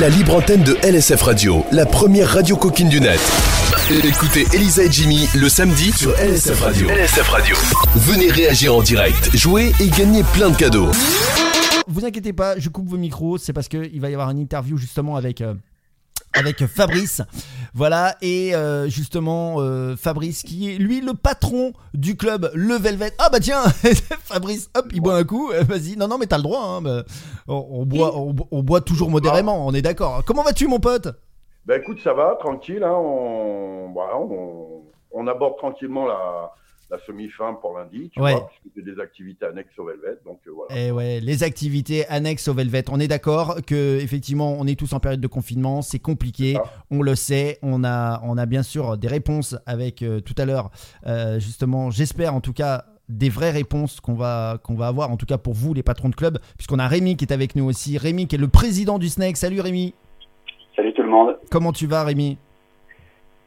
la libre antenne de LSF Radio, la première radio coquine du net. Écoutez Elisa et Jimmy le samedi sur LSF Radio. LSF Radio. Venez réagir en direct, jouer et gagner plein de cadeaux. Vous inquiétez pas, je coupe vos micros, c'est parce qu'il va y avoir une interview justement avec. euh, avec Fabrice, voilà, et euh, justement euh, Fabrice qui est lui le patron du club Le Velvet. Ah bah tiens, Fabrice, hop, il boit un coup, euh, vas-y, non non mais t'as le droit, hein, bah, on, boit, on, bo- on boit toujours modérément, on est d'accord. Comment vas-tu mon pote? Ben écoute, ça va, tranquille. Hein, on, on aborde tranquillement la, la semi-fin pour lundi, tu Ouais. vois, puisque c'est des activités annexes au Velvet. Donc euh, voilà. Eh ouais, les activités annexes au Velvet. On est d'accord que effectivement, on est tous en période de confinement, c'est compliqué, on le sait. On a, on a bien sûr des réponses avec euh, tout à l'heure, euh, justement. J'espère en tout cas des vraies réponses qu'on va qu'on va avoir en tout cas pour vous les patrons de club puisqu'on a Rémi qui est avec nous aussi Rémi qui est le président du Snake salut Rémi Salut tout le monde. comment tu vas Rémi?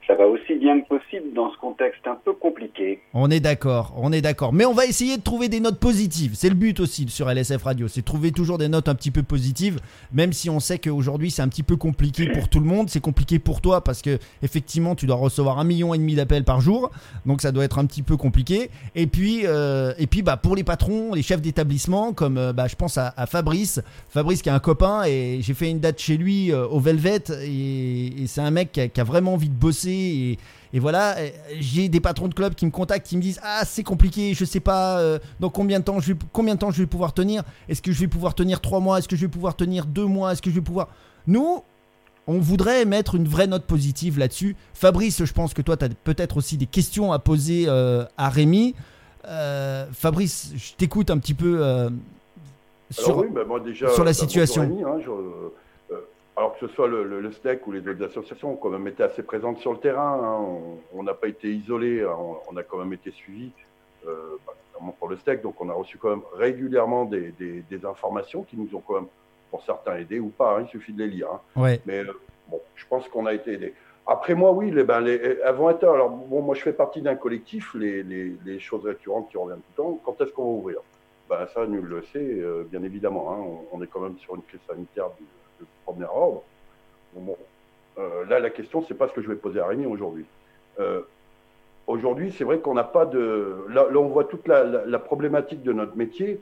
Ça va aussi bien que possible dans ce contexte un peu compliqué. On est d'accord, on est d'accord. Mais on va essayer de trouver des notes positives. C'est le but aussi sur LSF Radio, c'est trouver toujours des notes un petit peu positives, même si on sait qu'aujourd'hui c'est un petit peu compliqué pour tout le monde. C'est compliqué pour toi parce que effectivement tu dois recevoir un million et demi d'appels par jour, donc ça doit être un petit peu compliqué. Et puis, euh, et puis bah pour les patrons, les chefs d'établissement, comme euh, bah, je pense à, Fabrice, Fabrice qui est un copain et j'ai fait une date chez lui euh, au Velvet et, c'est un mec qui a vraiment envie de bosser et, et voilà, euh, j'ai des patrons de club qui me contactent, qui me disent ah c'est compliqué, je sais pas euh, dans combien de temps je vais, combien de temps je vais pouvoir tenir? Est-ce que je vais pouvoir tenir trois mois? Est-ce que je vais pouvoir tenir deux mois? Est-ce que je vais pouvoir? Nous, on voudrait mettre une vraie note positive là-dessus. Fabrice, je pense que toi, tu as peut-être aussi des questions à poser euh, à Rémi. Euh, Fabrice, je t'écoute un petit peu Alors sur. oui, moi déjà. sur la situation. Rémi, hein, je- alors que ce soit le, le, le SNEC ou les autres associations ont quand même été assez présentes sur le terrain. hein. On- n'a pas été isolés, hein. on, on a quand même été suivis, euh, bah, notamment pour le SNEC. Donc on a reçu quand même régulièrement des, des- des informations qui nous ont quand même, pour certains, aidés ou pas. hein, il suffit de les lire. Ouais, Mais euh, bon, je pense qu'on a été aidés. Après moi, oui, les, ben, les, elles vont être. Alors, bon, moi, je fais partie d'un collectif, les, les, les choses récurrentes qui reviennent tout le temps. Quand est-ce qu'on va ouvrir? Ben, Ça, nul le sait, euh, bien évidemment. On, on est quand même sur une crise sanitaire du, du premier ordre. Bon. Euh, là, la question, c'est pas ce que je vais poser à Rémi aujourd'hui. Euh, aujourd'hui, c'est vrai qu'on n'a pas de. Là, on voit toute la, problématique de notre métier,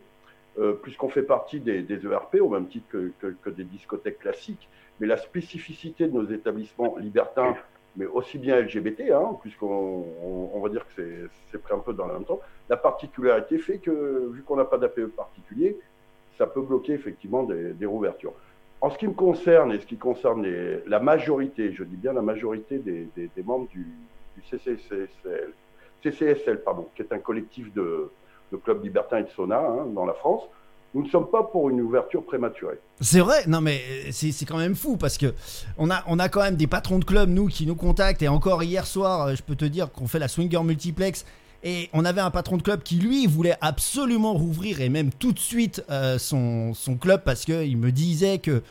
euh, puisqu'on fait partie des, ERP, au même titre que, des discothèques classiques. Mais la spécificité de nos établissements libertins, mais aussi bien LGBT, hein, puisqu'on on, on va dire que c'est- pris un peu dans le même temps, la particularité fait que, vu qu'on n'a pas d'APE particulier, ça peut bloquer effectivement des rouvertures. En ce qui me concerne et ce qui concerne la majorité, je dis bien la majorité des, membres du, du CCSL, pardon, qui est un collectif de, clubs libertins et de sauna hein, dans la France, nous ne sommes pas pour une ouverture prématurée. C'est vrai, non mais euh, c'est quand même fou parce que on a, on a quand même des patrons de club, nous, qui nous contactent. Et encore hier soir, euh, je peux te dire qu'on fait la Swinger Multiplex. Et on avait un patron de club qui, lui, voulait absolument rouvrir et même tout de suite euh, son, son club parce qu'il me disait que,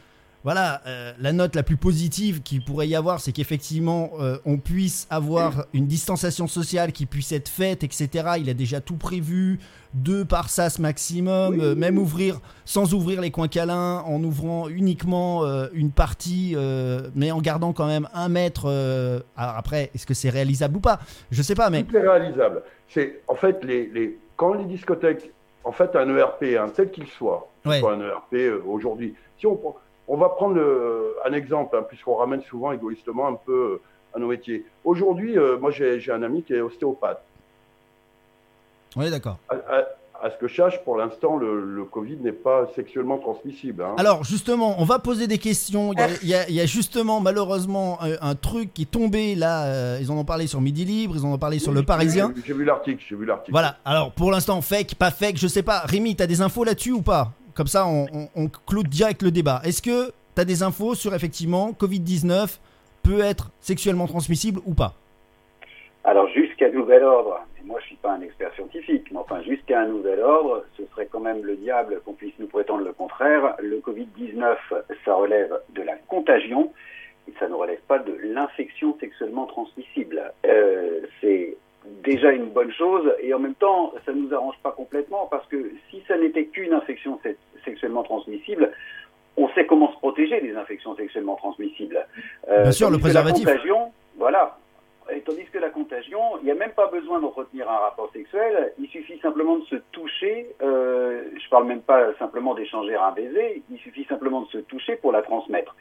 voilà, euh, la note la plus positive qu'il pourrait y avoir, c'est qu'effectivement, euh, on puisse avoir une distanciation sociale qui puisse être faite, etc. Il a déjà tout prévu, deux par sas maximum, Oui. euh, même ouvrir sans ouvrir les coins câlins, en ouvrant uniquement une partie, mais en gardant quand même un mètre. alors après, est-ce que c'est réalisable ou pas? Je sais pas, mais Tout est réalisable. C'est en fait les, les quand les discothèques, en fait un ERP, hein, tel qu'il soit, Ouais. soit un ERP aujourd'hui. Si on prend- on va prendre le- un exemple, hein, puisqu'on ramène souvent égoïstement un peu euh, à nos métiers. Aujourd'hui, euh, moi j'ai un ami qui est ostéopathe. est d'accord. À, à- à ce que je sache, pour l'instant, le, le Covid n'est pas sexuellement transmissible. hein. Alors justement, on va poser des questions. Il y a, il y a- il y a justement malheureusement un, un truc qui est tombé là. euh, ils en ont parlé sur Midi Libre, ils en ont parlé sur Oui, Le Parisien. J'ai vu l'article, j'ai vu l'article. Voilà. Alors pour l'instant, fake, pas fake, je sais pas. Rémi, t'as des infos là-dessus ou pas? Comme ça, on, on, clôt direct le débat. Est-ce que t'as des infos sur effectivement Covid-19 peut être sexuellement transmissible ou pas? Alors jusqu'à nouvel ordre, et moi je suis pas un expert scientifique, mais enfin jusqu'à un nouvel ordre, ce serait quand même le diable qu'on puisse nous prétendre le contraire. Le Covid-19, ça relève de la contagion et ça ne relève pas de l'infection sexuellement transmissible. Euh, c'est déjà une bonne chose et en même temps, ça ne nous arrange pas complètement parce que si ça n'était qu'une infection se- sexuellement transmissible, on sait comment se protéger des infections sexuellement transmissibles. Bien sûr, le préservatif. La contagion, voilà. Et tandis que la contagion, il n'y a même pas besoin d'entretenir un rapport sexuel, il suffit simplement de se toucher, euh, je parle même pas simplement d'échanger un baiser, il suffit simplement de se toucher pour la transmettre.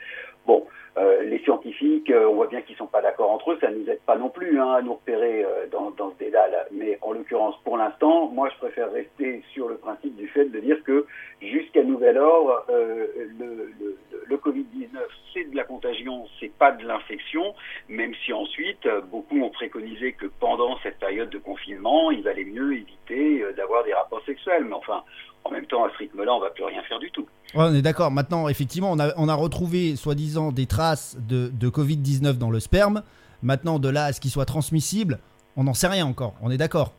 Bon, euh, les scientifiques, euh, on voit bien qu'ils sont pas d'accord entre eux, ça nous aide pas non plus hein, à nous repérer euh, dans, dans, ce dédale. Mais en l'occurrence, pour l'instant, moi, je préfère rester sur le principe du fait de dire que jusqu'à nouvel ordre, le, le, le Covid-19, c'est de la contagion, c'est pas de l'infection, même si ensuite, beaucoup ont préconisé que pendant cette période de confinement, il valait mieux éviter d'avoir des rapports sexuels. Mais enfin, en même temps, à ce rythme-là, on va plus rien faire du tout. on est d'accord. Maintenant, effectivement, on a, on a retrouvé, soi-disant, des traces de, de Covid-19 dans le sperme. Maintenant, de là à ce qu'il soit transmissible, on n'en sait rien encore. On est d'accord.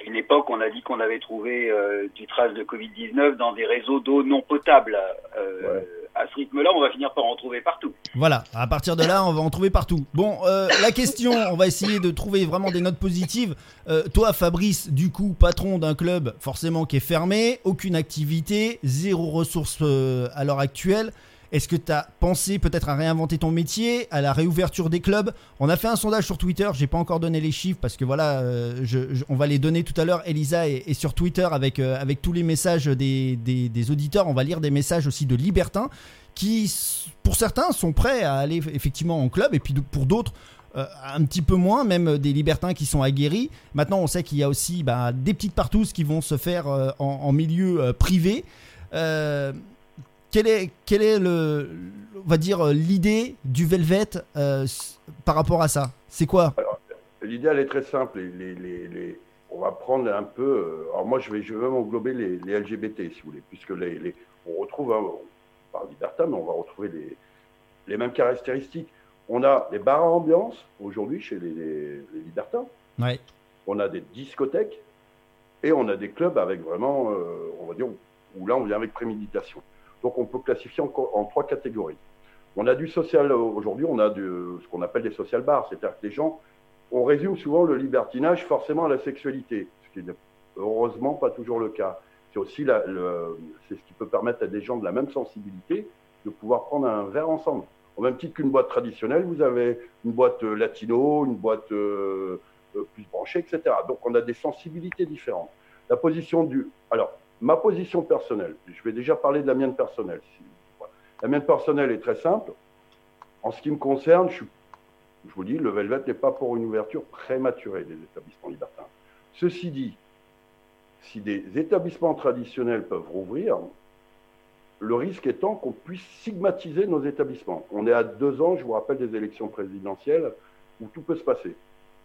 À une époque, on a dit qu'on avait trouvé euh, du trace de Covid-19 dans des réseaux d'eau non potable. Euh, à ce rythme-là, on va finir par en trouver partout. Voilà, à partir de là, on va en trouver partout. Bon, euh, la question, on va essayer de trouver vraiment des notes positives. Euh, toi, Fabrice, du coup, patron d'un club forcément qui est fermé, aucune activité, zéro ressource euh, à l'heure actuelle. Est-ce que tu as pensé peut-être à réinventer ton métier, à la réouverture des clubs? On a fait un sondage sur Twitter, j'ai pas encore donné les chiffres parce que voilà, euh, on va les donner tout à l'heure. Elisa est, sur Twitter avec, euh, avec tous les messages des, auditeurs. On va lire des messages aussi de libertins qui, pour certains, sont prêts à aller effectivement en club et puis pour d'autres, euh, un petit peu moins, même des libertins qui sont aguerris. Maintenant, on sait qu'il y a aussi bah, des petites partous qui vont se faire en, en, milieu privé. Euh, quel est, quel est le, on va dire, l'idée du Velvet euh, par rapport à ça? C'est quoi? L'idée, elle est très simple. Les, les, les, on va prendre un peu. Euh, alors, moi, je vais, je vais même englober les, LGBT, si vous voulez, puisque les, on retrouve, hein, on parle libertin, mais on va retrouver les, les mêmes caractéristiques. On a des bars à ambiance aujourd'hui chez les, libertins. Ouais. On a des discothèques et on a des clubs avec vraiment, euh, on va dire, où là, on vient avec préméditation. Donc on peut classifier en, en trois catégories. On a du social aujourd'hui, on a du, ce qu'on appelle des social bars, c'est-à-dire que les gens, on résume souvent le libertinage forcément à la sexualité, ce qui n'est heureusement pas toujours le cas. C'est aussi c'est ce qui peut permettre à des gens de la même sensibilité de pouvoir prendre un verre ensemble. Au même titre qu'une boîte traditionnelle, vous avez une boîte euh, latino, une boîte euh, euh, plus branchée, etc. Donc on a des sensibilités différentes. La position du, alors Ma position personnelle, je vais déjà parler de la mienne personnelle. La mienne personnelle est très simple. En ce qui me concerne, je, vous dis, le Velvet n'est pas pour une ouverture prématurée des établissements libertins. Ceci dit, si des établissements traditionnels peuvent rouvrir, le risque étant qu'on puisse stigmatiser nos établissements. On est à deux ans, je vous rappelle, des élections présidentielles où tout peut se passer.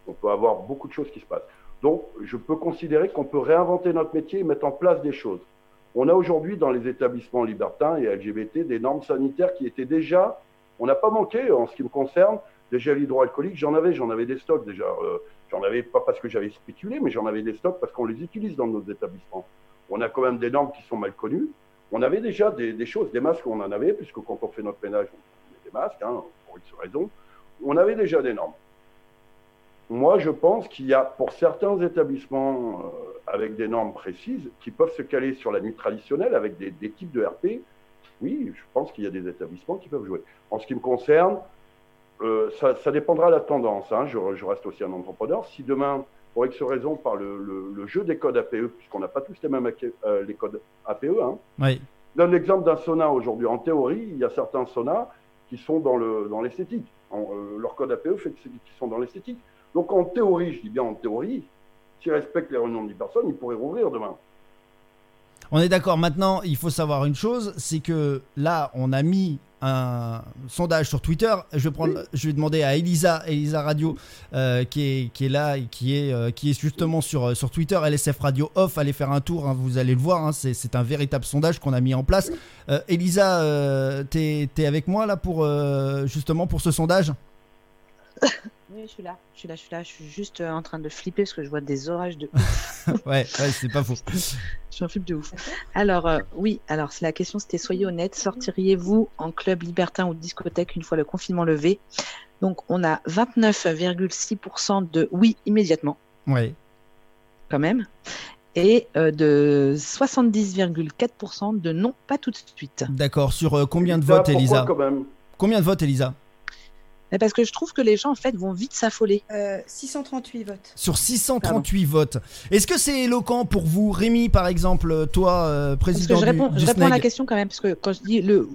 On peut avoir beaucoup de choses qui se passent. Donc, je peux considérer qu'on peut réinventer notre métier et mettre en place des choses. On a aujourd'hui dans les établissements libertins et LGBT des normes sanitaires qui étaient déjà, on n'a pas manqué en ce qui me concerne, des gels hydroalcooliques, j'en avais, j'en avais des stocks déjà. Euh, j'en avais pas parce que j'avais spéculé, mais j'en avais des stocks parce qu'on les utilise dans nos établissements. On a quand même des normes qui sont mal connues. On avait déjà des, choses, des masques, on en avait, puisque quand on fait notre ménage, on met des masques, hein, pour X raison. On avait déjà des normes. Moi, je pense qu'il y a, pour certains établissements euh, avec des normes précises, qui peuvent se caler sur la nuit traditionnelle avec des, types de RP, oui, je pense qu'il y a des établissements qui peuvent jouer. En ce qui me concerne, euh, ça, dépendra de la tendance. Hein. Je, reste aussi un entrepreneur. Si demain, pour X raison, par le, jeu des codes APE, puisqu'on n'a pas tous les mêmes euh, les codes APE, hein, oui. donne l'exemple d'un sauna aujourd'hui. En théorie, il y a certains saunas qui sont dans l'esthétique. Dans leur code APE fait qu'ils sont dans l'esthétique. Donc en théorie, je dis bien en théorie, s'ils respectent les réunions de 10 personnes, ils pourraient rouvrir demain. On est d'accord. Maintenant, il faut savoir une chose, c'est que là, on a mis un sondage sur Twitter. Je vais, prendre, je vais demander à Elisa, Elisa Radio, euh, qui, est, qui est là et qui est, euh, qui est justement sur, euh, sur Twitter, LSF Radio Off. Allez faire un tour, hein, vous allez le voir. Hein, c'est un véritable sondage qu'on a mis en place. Elisa, t'es es avec moi là pour justement pour ce sondage? Oui, je suis là. Je suis là, je suis là. Je suis juste euh, en train de flipper parce que je vois des orages de ouf. ouais, ouais c'est pas faux. je un flip de ouf. Alors, euh, oui, alors la question c'était soyez honnête, sortiriez-vous en club libertin ou discothèque une fois le confinement levé? Donc, on a 29,6% de oui immédiatement. Oui. Quand même. et euh, de 70,4% de non, pas tout de suite. D'accord. Sur euh, combien de votes, Elisa? Combien de votes, Elisa? Mais parce que je trouve que les gens en fait vont vite s'affoler. Euh, 638 votes. Sur 638 votes. Est-ce que c'est éloquent pour vous, Rémi, par exemple, toi, euh, Parce que président je réponds, du, je du réponds à la question quand même, parce que quand je dis le,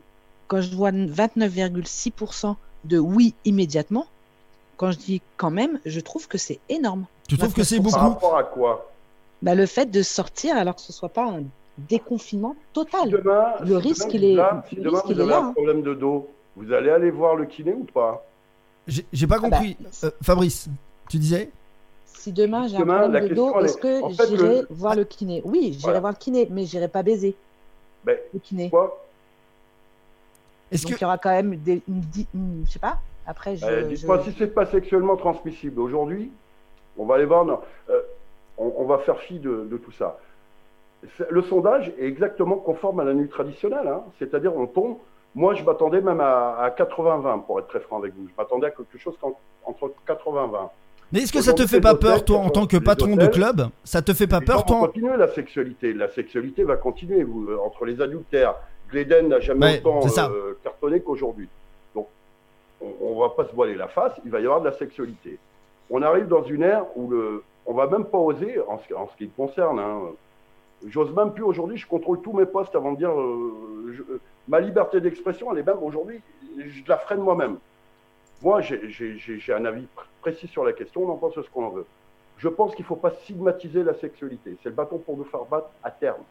quand je vois 29,6% de oui immédiatement, quand je dis quand même, je trouve que c'est énorme. Tu trouves que c'est 29%. Par beaucoup rapport à quoi? Bah, le fait de sortir alors que ce soit pas un déconfinement Si total. demain, Le si risque, demain, il est- là, si le demain risque, vous il est avez là, un hein. problème de dos, vous allez aller voir le kiné ou pas? J'ai pas Ah bah, compris. Euh, Fabrice, tu disais Si demain j'ai un la problème de dos, est- est-ce que en fait, j'irai le- voir le kiné? Oui, j'irai Voilà. voir le kiné, mais j'irai pas baiser Ben, le kiné. quoi Est-ce Donc que il y aura quand même des, je sais pas. Après, je, Euh, je- Dites-moi si c'est pas sexuellement transmissible. Aujourd'hui, on va aller voir. non, euh, on, on va faire fi de, de tout ça. Le sondage est exactement conforme à la nuit traditionnelle. hein. C'est-à-dire, on tombe. Moi, je m'attendais même à, à 80-20, pour être très franc avec vous. Je m'attendais à quelque chose entre 80-20. mais est-ce que ça te fait pas peur, toi, en tant que patron de club Ça te fait pas peur, toi continuer la sexualité. La sexualité va continuer. Vous, euh, entre les adultères, Gleden n'a jamais Ouais, autant euh, cartonné qu'aujourd'hui. Donc, on, ne va pas se voiler la face. Il va y avoir de la sexualité. On arrive dans une ère où le, on va même pas oser, en ce, en ce qui me concerne. hein, J'ose même plus aujourd'hui. Je contrôle tous mes postes avant de dire. euh, je- euh, ma liberté d'expression, elle est même aujourd'hui. Je la freine moi-même. Moi, j'ai- un avis pr- précis sur la question. On en pense ce qu'on en veut. Je pense qu'il ne faut pas stigmatiser la sexualité. C'est le bâton pour nous faire battre à terme.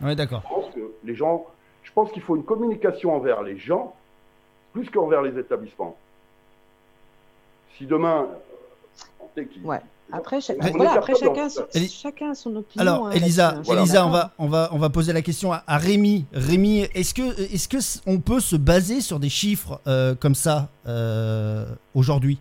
Ouais, d'accord. Je pense que les gens, je pense qu'il faut une communication envers les gens plus qu'envers les établissements. Si demain, on sait qu'il- Ouais. Après, cha- On est voilà, après capable chacun, son- Eli- chacun a son opinion. Alors, hein, Elisa, hein. Voilà. Elisa, on va, on va, on va poser la question à, à Rémi. Rémi, est-ce que, est-ce que s- on peut se baser sur des chiffres euh, comme ça euh, aujourd'hui?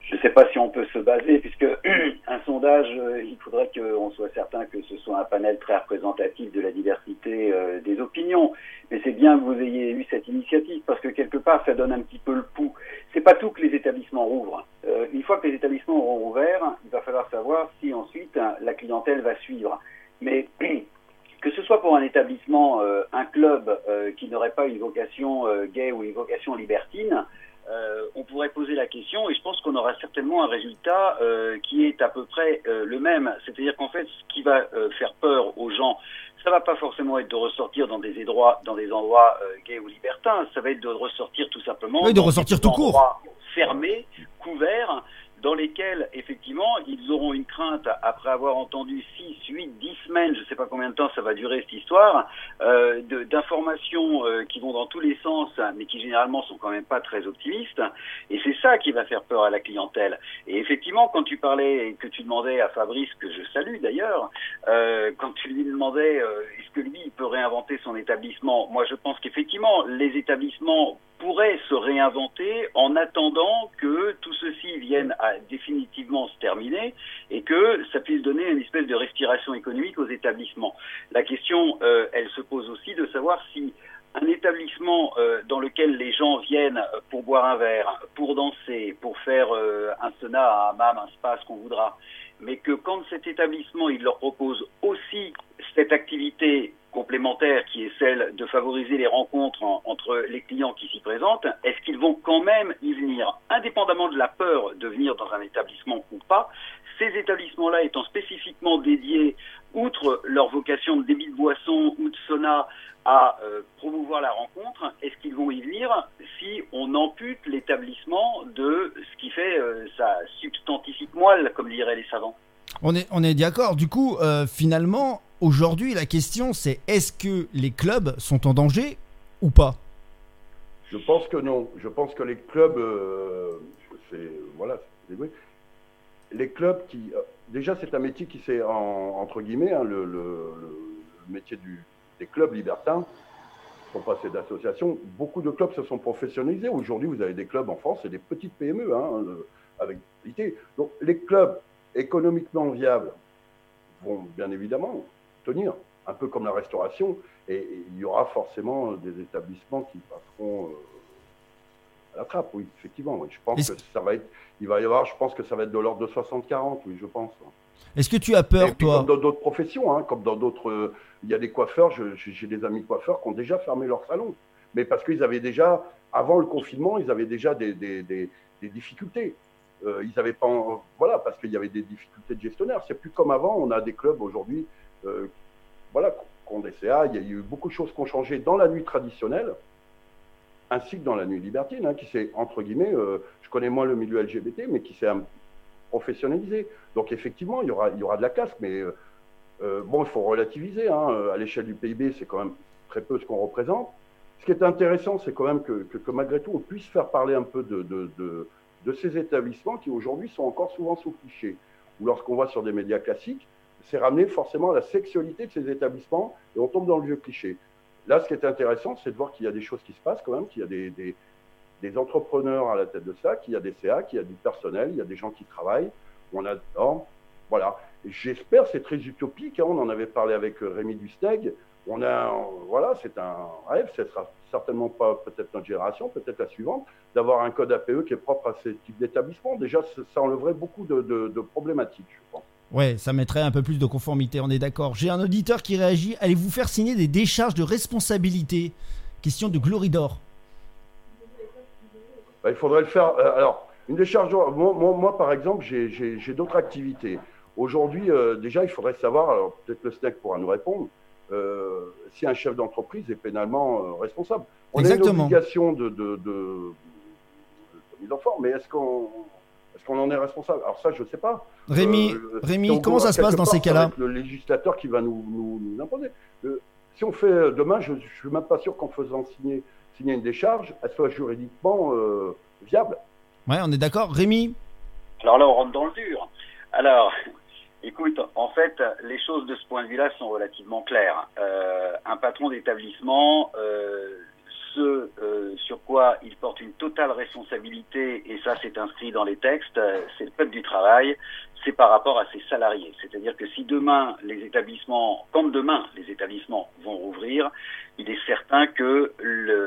Je ne sais pas si on peut se baser, puisque un sondage, euh, il faudrait qu'on soit certain que ce soit un panel très représentatif de la diversité euh, des opinions. Mais c'est bien que vous ayez eu cette initiative, parce que quelque part, ça donne un petit peu le pouls. C'est pas tout que les établissements rouvrent. Euh, une fois que les établissements auront ouvert, il va falloir savoir si ensuite hein, la clientèle va suivre. Mais que ce soit pour un établissement, euh, un club euh, qui n'aurait pas une vocation euh, gay ou une vocation libertine, euh, on pourrait poser la question et je pense qu'on aura certainement un résultat euh, qui est à peu près euh, le même. C'est-à-dire qu'en fait, ce qui va euh, faire peur aux gens, ça va pas forcément être de ressortir dans des endroits, dans des endroits euh, gays ou libertins. Ça va être de ressortir tout simplement. Oui, de dans ressortir des tout court. Fermés, couverts, dans lesquels effectivement ils auront une crainte après avoir entendu 6, 8, 10 semaines, je ne sais pas combien de temps ça va durer cette histoire, euh, d'informations euh, qui vont dans tous les sens, mais qui généralement sont quand même pas très optimistes. Et c'est ça qui va faire peur à la clientèle. Et effectivement, quand tu parlais et que tu demandais à Fabrice, que je salue d'ailleurs, euh, quand tu lui demandais est-ce que lui il peut réinventer son établissement, moi je pense qu'effectivement les établissements pourraient se réinventer en attendant que tout ceci vienne à définitivement se terminer et que ça puisse donner une espèce de respiration économique aux établissements. La question, euh, elle se pose aussi de savoir si un établissement euh, dans lequel les gens viennent pour boire un verre, pour danser, pour faire euh, un sauna, un hammam, un spa, ce qu'on voudra, mais que quand cet établissement il leur propose aussi cette activité complémentaire qui est celle de favoriser les rencontres en- entre les clients qui s'y présentent, est-ce qu'ils vont quand même y venir, indépendamment de la peur de venir dans un établissement ou pas Ces établissements-là étant spécifiquement dédiés, outre leur vocation de débit de boisson ou de sauna, à euh, promouvoir la rencontre, est-ce qu'ils vont y venir si on ampute l'établissement de ce qui fait euh, sa substantifique moelle, comme diraient les savants? On est, on est d'accord. Du coup, euh, finalement, aujourd'hui, la question c'est est-ce que les clubs sont en danger ou pas? Je pense que non. Je pense que les clubs, euh, c'est voilà, c'est vrai. Les clubs qui, euh, déjà, c'est un métier qui s'est en- entre guillemets hein, le, métier des clubs libertins sont passés d'associations. Beaucoup de clubs se sont professionnalisés. Aujourd'hui, vous avez des clubs en France, c'est des petites PME hein, le- avec qualité. Donc, les clubs économiquement viables vont bien évidemment tenir, un peu comme la restauration. Et, et il y aura forcément des établissements qui passeront euh, à la trappe, oui, effectivement. oui. Je pense que ça va être, il va y avoir, je pense que ça va être de l'ordre de 60-40, oui, je pense. Est-ce que tu as peur, toi Comme dans d'autres professions, hein, comme dans d'autres. Il y a des coiffeurs, j'ai des amis coiffeurs qui ont déjà fermé leur salon. Mais parce qu'ils avaient déjà, avant le confinement, ils avaient déjà des, des, des, difficultés. Euh, ils avaient pas. Voilà, parce qu'il y avait des difficultés de gestionnaire. C'est plus comme avant. On a des clubs aujourd'hui, euh, voilà, qui ont des CA. Il y a eu beaucoup de choses qui ont changé dans la nuit traditionnelle ainsi que dans la nuit libertine, hein, qui s'est, entre guillemets, euh, je connais moins le milieu LGBT, mais qui s'est professionnalisé. Donc effectivement, il y aura, il y aura de la casse, mais euh, euh, bon, il faut relativiser. Hein, à l'échelle du PIB, c'est quand même très peu ce qu'on représente. Ce qui est intéressant, c'est quand même que, que, malgré tout, on puisse faire parler un peu de, de, de, ces établissements qui aujourd'hui sont encore souvent sous cliché. Ou lorsqu'on voit sur des médias classiques, c'est ramener forcément la sexualité de ces établissements et on tombe dans le vieux cliché. Là, ce qui est intéressant, c'est de voir qu'il y a des choses qui se passent quand même, qu'il y a des, des, entrepreneurs à la tête de ça, qu'il y a des CA, qu'il y a du personnel, il y a des gens qui travaillent. On a, voilà. J'espère, c'est très utopique. Hein, on en avait parlé avec euh, Rémi Dusteg. On a, voilà, c'est un rêve. Ce sera certainement pas peut-être notre génération, peut-être la suivante, d'avoir un code APE qui est propre à ce type d'établissement. Déjà, ça enlèverait beaucoup de, de problématiques, je pense. Ouais, ça mettrait un peu plus de conformité, on est d'accord. J'ai un auditeur qui réagit. Allez-vous faire signer des décharges de responsabilité Question de Gloridor. Bah, il faudrait le faire. Euh, alors, une décharge. Moi, moi, par exemple, j'ai d'autres activités. Aujourd'hui, euh, déjà, il faudrait savoir, alors peut-être le SNEC pourra nous répondre, euh, si un chef d'entreprise est pénalement responsable. On a une obligation de, de, de, de mise en forme, mais est-ce qu'on est-ce qu'on en est responsable Alors ça, je ne sais pas. Rémi, euh, Rémi comment ça se passe dans ces cas-là Le législateur qui va nous, nous, imposer. Euh, si on fait euh, demain, je ne suis même pas sûr qu'en faisant signer, signer une décharge, elle soit juridiquement viable. Ouais, on est d'accord. Rémi Alors là, on rentre dans le dur. Alors, écoute, en fait, les choses de ce point de vue-là sont relativement claires. un patron d'établissement ce euh, sur quoi il porte une totale responsabilité, et ça c'est inscrit dans les textes, euh, c'est le code du travail, c'est par rapport à ses salariés. C'est-à-dire que si demain les établissements, quand demain les établissements vont rouvrir, il est certain que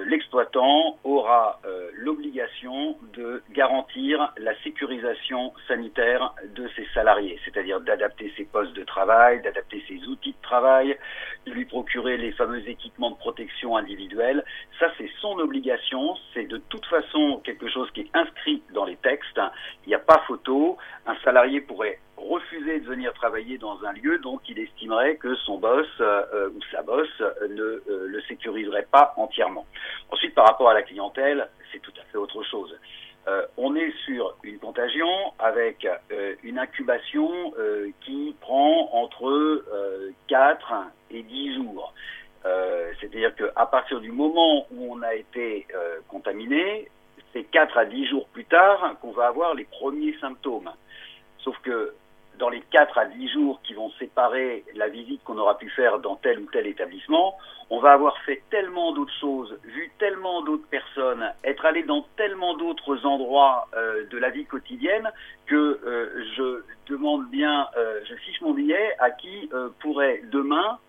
l'exploitant aura euh, l'obligation de garantir la sécurisation sanitaire de ses salariés, c'est-à-dire d'adapter ses postes de travail, d'adapter ses outils de travail, de lui procurer les fameux équipements de protection individuelle. Ça, c'est son obligation. C'est de toute façon quelque chose qui est inscrit dans les textes. Il n'y a pas photo. Un salarié pourrait refuser de venir travailler dans un lieu dont il estimerait que son boss euh, ou sa boss ne euh, le sécuriserait pas entièrement. Ensuite, par rapport à la clientèle, c'est tout à fait autre chose. Euh, on est sur une contagion avec une incubation qui prend entre 4 et 10 jours. C'est-à-dire qu'à partir du moment où on a été contaminé, c'est 4 à 10 jours plus tard qu'on va avoir les premiers symptômes. Sauf que dans les 4 à 10 jours qui vont séparer la visite qu'on aura pu faire dans tel ou tel établissement, on va avoir fait tellement d'autres choses, vu tellement d'autres personnes, être allé dans tellement d'autres endroits euh, de la vie quotidienne que euh, je demande bien, euh, je fiche mon billet à qui pourrait demain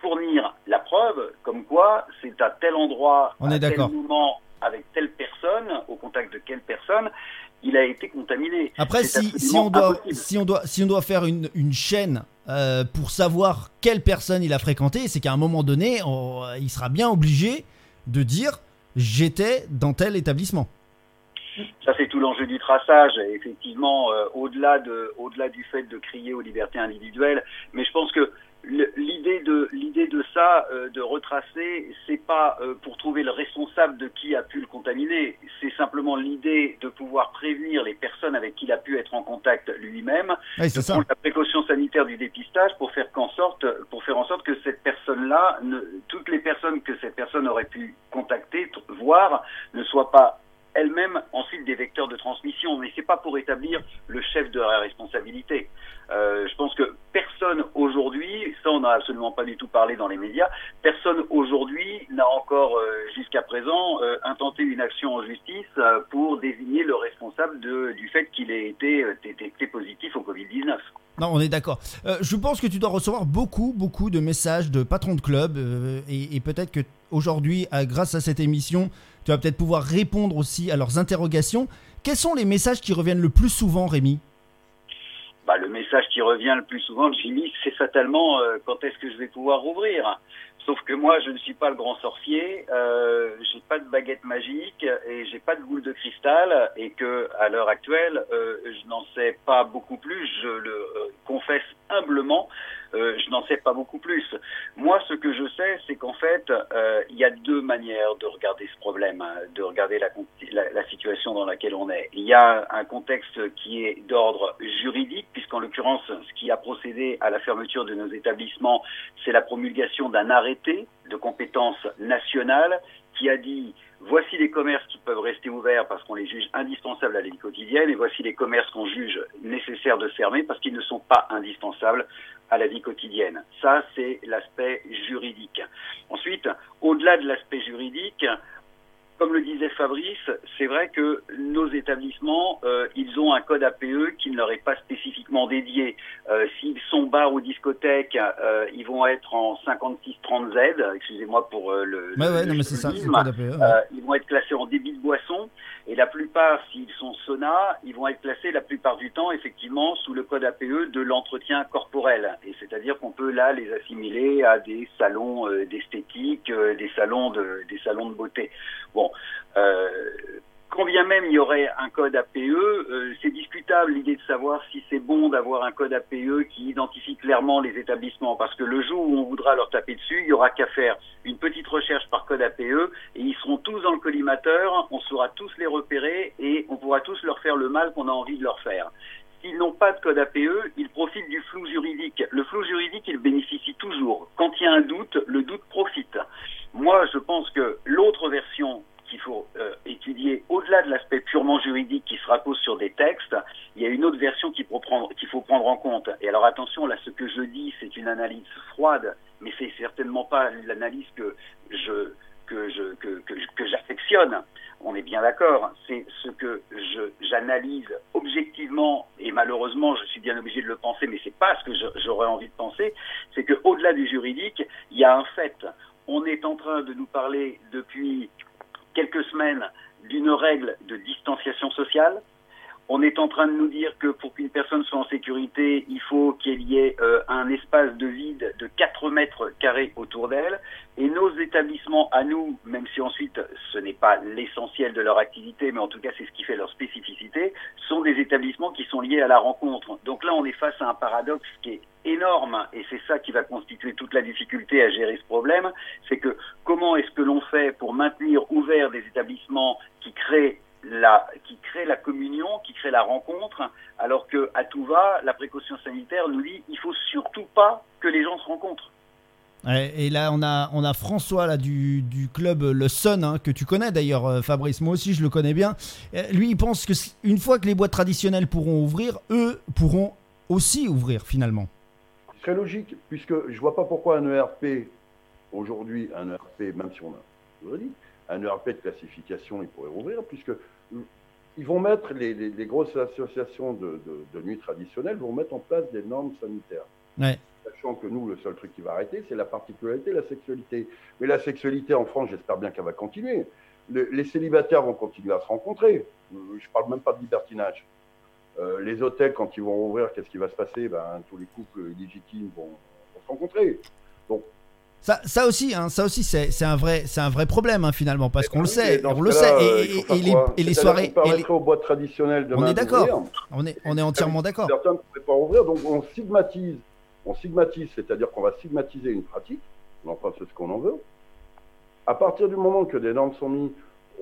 fournir la preuve comme quoi c'est à tel endroit, on à tel moment, avec telle personne, au contact de quelle personne, il a été contaminé. Après, si, si, on doit, si, on doit, si on doit faire une, une chaîne euh, pour savoir quelle personne il a fréquenté, c'est qu'à un moment donné, il sera bien obligé de dire j'étais dans tel établissement. Ça, c'est tout l'enjeu du traçage. effectivement, euh, au-delà de, au-delà du fait de crier aux libertés individuelles, mais je pense que l'idée de l'idée de ça, euh, de retracer, c'est pas euh, pour trouver le responsable de qui a pu le contaminer. C'est simplement l'idée de pouvoir prévenir les personnes avec qui il a pu être en contact lui-même, de prendre la précaution sanitaire du dépistage pour faire qu'en sorte, pour faire en sorte que cette personne-là, toutes les personnes que cette personne aurait pu contacter, voir, ne soient pas elles-mêmes ensuite des vecteurs de transmission, mais c'est pas pour établir le chef de la responsabilité. Euh, je pense que on n'a absolument pas du tout parlé dans les médias, personne aujourd'hui n'a encore euh, jusqu'à présent euh, intenté une action en justice euh, pour désigner le responsable du fait qu'il ait été détecté positif au Covid-19. Non, on est d'accord. je pense que tu dois recevoir beaucoup, beaucoup de messages de patrons de club et, et peut-être que aujourd'hui, grâce à cette émission, tu vas peut-être pouvoir répondre aussi à leurs interrogations. Quels sont les messages qui reviennent le plus souvent, Rémi? Bah, le message qui revient le plus souvent, Jimmy, c'est fatalement euh, quand est-ce que je vais pouvoir ouvrir. Sauf que moi, je ne suis pas le grand sorcier, euh, j'ai pas de baguette magique et j'ai pas de boule de cristal et que à l'heure actuelle, euh, je n'en sais pas beaucoup plus. Je le euh, confesse humblement. Euh, je n'en sais pas beaucoup plus. Moi, ce que je sais, c'est qu'en fait, euh, il y a deux manières de regarder ce problème, hein, de regarder la, la, la, situation dans laquelle on est. Il y a un contexte qui est d'ordre juridique, puisqu'en l'occurrence, ce qui a procédé à la fermeture de nos établissements, c'est la promulgation d'un arrêté de compétence nationale qui a dit voici les commerces qui peuvent rester ouverts parce qu'on les juge indispensables à la vie quotidienne et voici les commerces qu'on juge nécessaires de fermer parce qu'ils ne sont pas indispensables à la vie quotidienne. Ça, c'est l'aspect juridique. Ensuite, au-delà de l'aspect juridique, comme le disait Fabrice, c'est vrai que nos établissements, euh, ils ont un code APE qui ne leur est pas spécifiquement dédié. Euh, S'ils sont bars ou discothèques, euh, ils vont être en 5630Z, excusez-moi pour euh, le, ouais, ouais, le non, ça, APE, ouais. Euh, ils vont être classés en débit de boisson et la plupart, s'ils sont sauna, ils vont être classés la plupart du temps effectivement sous le code APE de l'entretien corporel. Et c'est-à-dire qu'on peut là les assimiler à des salons euh, d'esthétique, des salons de des salons de beauté. Bon, euh, quand bien même il y aurait un code APE, euh, c'est discutable l'idée de savoir si c'est bon d'avoir un code APE qui identifie clairement les établissements, parce que le jour où on voudra leur taper dessus, il y aura qu'à faire une petite recherche par code APE et ils seront tous dans le collimateur, on saura tous les repérer et on pourra tous leur faire le mal qu'on a envie de leur faire. S'ils n'ont pas de code APE, ils profitent du flou juridique. Le flou juridique, il bénéficie toujours. Quand il y a un doute, le doute profite. Moi, je pense que l'autre version qu'il faut euh, étudier au-delà de l'aspect purement juridique qui se repose sur des textes, il y a une autre version qu'il faut prendre, en compte. Et alors attention, là, ce que je dis, c'est une analyse froide, mais c'est certainement pas l'analyse que je que je que, que, j'affectionne. On est bien d'accord. C'est ce que j'analyse objectivement et malheureusement, je suis bien obligé de le penser, mais c'est pas ce que j'aurais envie de penser. C'est que au-delà du juridique, il y a un fait. On est en train de nous parler depuis quelques semaines d'une règle de distanciation sociale. On est en train de nous dire que pour qu'une personne soit en sécurité, il faut qu'il y ait euh, un espace de vide de 4 mètres carrés autour d'elle. Et nos établissements à nous, même si ensuite ce n'est pas l'essentiel de leur activité, mais en tout cas c'est ce qui fait leur spécificité, sont des établissements qui sont liés à la rencontre. Donc là, on est face à un paradoxe qui est énorme, et c'est ça qui va constituer toute la difficulté à gérer ce problème, c'est que comment est-ce que l'on fait pour maintenir ouverts des établissements qui créent la, qui crée la communion, qui crée la rencontre, alors que à tout va, la précaution sanitaire nous dit il faut surtout pas que les gens se rencontrent. Et là, on a, on a François là, du, du club Le Sun, hein, que tu connais d'ailleurs, Fabrice. Moi aussi, je le connais bien. Lui, il pense que une fois que les boîtes traditionnelles pourront ouvrir, eux pourront aussi ouvrir finalement. C'est très logique, puisque je vois pas pourquoi un ERP, aujourd'hui, un ERP, même si on a, je dit, un ERP de classification, il pourrait ouvrir, puisque ils vont mettre, les, les, les grosses associations de, de, de, nuit traditionnelles vont mettre en place des normes sanitaires. Ouais. Sachant que nous, le seul truc qui va arrêter, c'est la particularité, la sexualité. Mais la sexualité en France, j'espère bien qu'elle va continuer. Le, les célibataires vont continuer à se rencontrer. Je parle même pas de libertinage. Euh, les hôtels, quand ils vont rouvrir, qu'est-ce qui va se passer? Ben, Tous les couples illégitimes vont, vont se rencontrer. Donc, ça, ça aussi, hein, ça aussi, c'est un vrai, c'est un vrai problème hein, finalement parce qu'on le sait, on le sait. Et, et, et les, et les soirées, et les... aux boîtes traditionnelles on est d'accord. On est, on est entièrement d'accord. Certains ne pouvaient pas ouvrir, donc on stigmatise, on stigmatise, c'est-à-dire qu'on va stigmatiser une pratique. On en pense ce qu'on en veut. À partir du moment que des normes sont mises,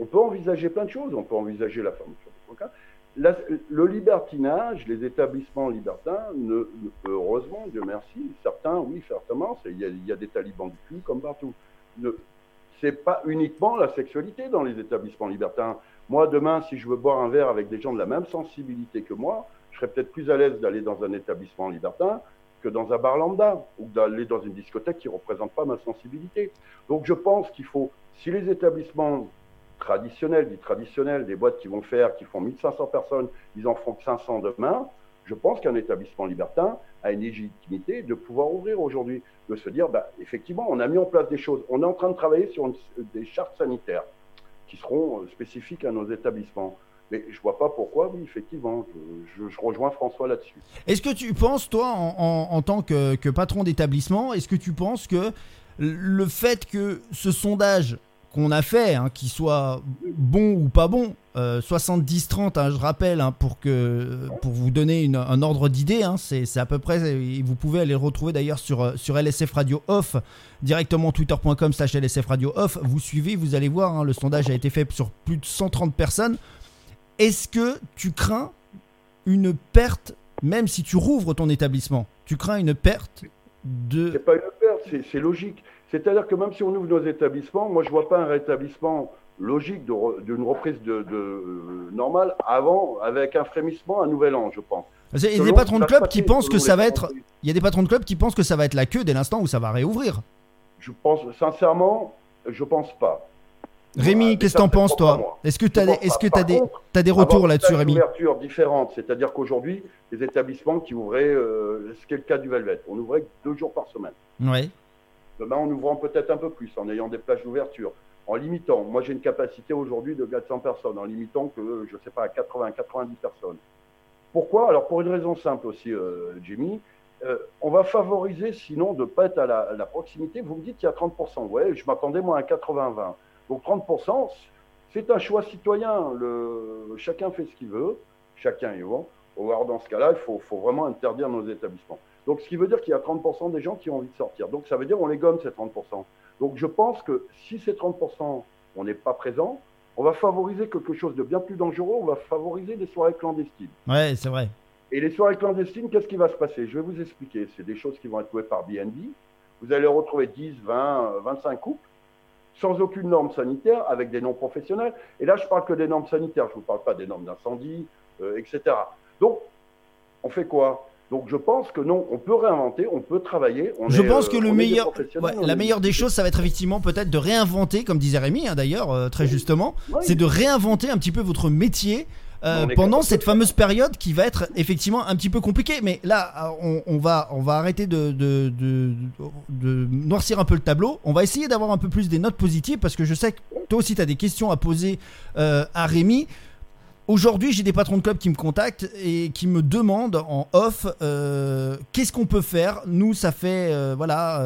on peut envisager plein de choses. On peut envisager la fermeture des coquins. Le libertinage, les établissements libertins, heureusement, Dieu merci, certains, oui, certainement, il y, a, il y a des talibans du cul comme partout. Ce n'est pas uniquement la sexualité dans les établissements libertins. Moi, demain, si je veux boire un verre avec des gens de la même sensibilité que moi, je serais peut-être plus à l'aise d'aller dans un établissement libertin que dans un bar lambda ou d'aller dans une discothèque qui ne représente pas ma sensibilité. Donc, je pense qu'il faut, si les établissements traditionnels, des boîtes qui vont faire, qui font 1500 personnes, ils en font que 500 demain, je pense qu'un établissement libertin a une légitimité de pouvoir ouvrir aujourd'hui, de se dire, bah, effectivement, on a mis en place des choses, on est en train de travailler sur des chartes sanitaires qui seront spécifiques à nos établissements. Mais je vois pas pourquoi, oui, effectivement, je, rejoins François là-dessus. Est-ce que tu penses, toi, en, tant que, patron d'établissement, est-ce que tu penses que le fait que ce sondage qu'on a fait, hein, qu'il soit bon ou pas bon, 70-30, euh, hein, je rappelle, hein, pour, que, pour vous donner un ordre d'idée, c'est à peu près, vous pouvez aller le retrouver d'ailleurs sur, euh, sur LSF Radio Off, directement twitter.com slash LSF Radio Off, vous suivez, vous allez voir, le sondage a été fait sur plus de 130 personnes, est-ce que tu crains une perte, même si tu rouvres ton établissement, tu crains une perte de... C'est pas une perte, c'est logique. C'est-à-dire que même si on ouvre nos établissements, moi je vois pas un rétablissement logique d'une reprise de, euh, normale avant, avec un frémissement, un nouvel an, je pense. Il y a des patrons de club qui pensent que ça va être. Il y a des patrons de club qui pensent que ça va être la queue dès l'instant où ça va réouvrir. Je pense sincèrement, je pense pas. Rémi, qu'est-ce que t'en penses, toi Est-ce que tu as, est-ce que as des, as des retours là-dessus, Rémi Une ouverture différente, c'est-à-dire qu'aujourd'hui, les établissements qui ouvraient, euh, ce qui est le cas du Velvet, on ouvrait deux jours par semaine. Ouais. Demain, en ouvrant peut-être un peu plus, en ayant des plages d'ouverture, en limitant. Moi, j'ai une capacité aujourd'hui de 400 personnes, en limitant que, je ne sais pas, à 80, 90 personnes. Pourquoi? Alors, pour une raison simple aussi, euh, Jimmy. Euh, on va favoriser, sinon, de ne pas être à la, proximité. Vous me dites qu'il y a 30%. Ouais, je m'attendais, moi, à 80-20. Donc 30%, c'est un choix citoyen. Chacun fait ce qu'il veut, chacun est bon. Alors dans ce cas-là, il faut, vraiment interdire nos établissements. Donc ce qui veut dire qu'il y a 30% des gens qui ont envie de sortir. Donc ça veut dire on les gomme ces 30%. Donc je pense que si ces 30%, on n'est pas présent, on va favoriser quelque chose de bien plus dangereux, on va favoriser des soirées clandestines. Ouais, c'est vrai. Et les soirées clandestines, qu'est-ce qui va se passer? Je vais vous expliquer. C'est des choses qui vont être louées par BNB. Vous allez retrouver 10, 20, 25 couples sans aucune norme sanitaire, avec des noms professionnels. Et là, je parle que des normes sanitaires, je ne vous parle pas des normes d'incendie, euh, etc. Donc, on fait quoi? Donc je pense que non, on peut réinventer, on peut travailler. je pense que euh, le meilleur, la meilleure des choses, ça va être effectivement peut-être de réinventer, comme disait Rémi hein, d'ailleurs, euh, très justement, c'est de réinventer un petit peu votre métier euh, pendant cette fameuse période qui va être effectivement un petit peu compliquée. Mais là, on, va, on va arrêter de, de, de, noircir un peu le tableau. On va essayer d'avoir un peu plus des notes positives parce que je sais que toi aussi tu as des questions à poser euh, à Rémi. Aujourd'hui, j'ai des patrons de club qui me contactent et qui me demandent en off euh, qu'est-ce qu'on peut faire? Nous, ça fait voilà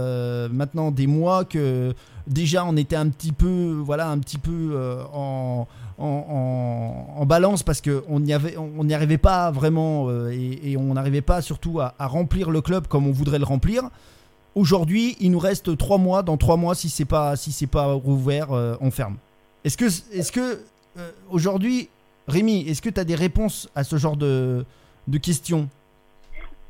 maintenant des mois que déjà on était un petit peu voilà un petit peu en en, balance parce n'y on n'y arrivait pas vraiment euh, et, on n'arrivait pas surtout à, remplir le club comme on voudrait le remplir. Aujourd'hui, il nous reste trois mois. Dans trois mois, si c'est pas si c'est pas rouvert, euh, on ferme. Est-ce que est-ce que euh, aujourd'hui, Rémi, est-ce que tu as des réponses à ce genre de, questions?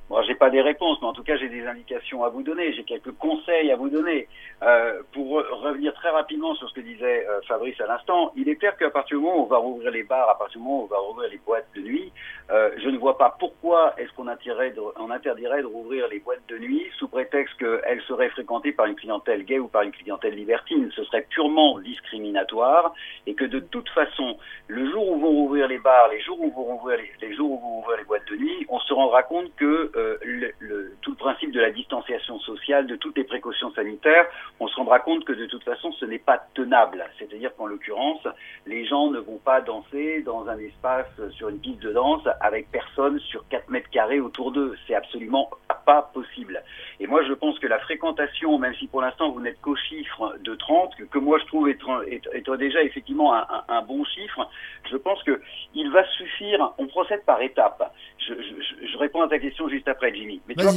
Moi, j'ai pas des réponses, mais en tout cas, j'ai des indications à vous donner. J'ai quelques conseils à vous donner. Euh, pour revenir très rapidement sur ce que disait euh, Fabrice à l'instant, il est clair qu'à partir du moment où on va rouvrir les bars, à partir du moment où on va rouvrir les boîtes de nuit, euh, je ne vois pas pourquoi est-ce qu'on interdirait, de, interdirait de rouvrir les boîtes de nuit sous prétexte qu'elles seraient fréquentées par une clientèle gay ou par une clientèle libertine. Ce serait purement discriminatoire et que de toute façon, le jour où vont rouvrir les bars, les jours où vont rouvrir les, jours où vont rouvrir les boîtes de nuit, on se rendra compte que le, le, tout le principe de la distanciation sociale, de toutes les précautions sanitaires, on se rendra compte que de toute façon, ce n'est pas tenable. C'est-à-dire qu'en l'occurrence, les gens ne vont pas danser dans un espace sur une piste de danse avec personne sur 4 mètres carrés autour d'eux. C'est absolument pas possible. Et moi, je pense que la fréquentation, même si pour l'instant vous n'êtes qu'au chiffre de 30, que, moi je trouve être, être, déjà effectivement un, un, bon chiffre, je pense que il va suffire, on procède par étapes. Je, je, je réponds à ta question juste après, Jimmy. Mais tu vois,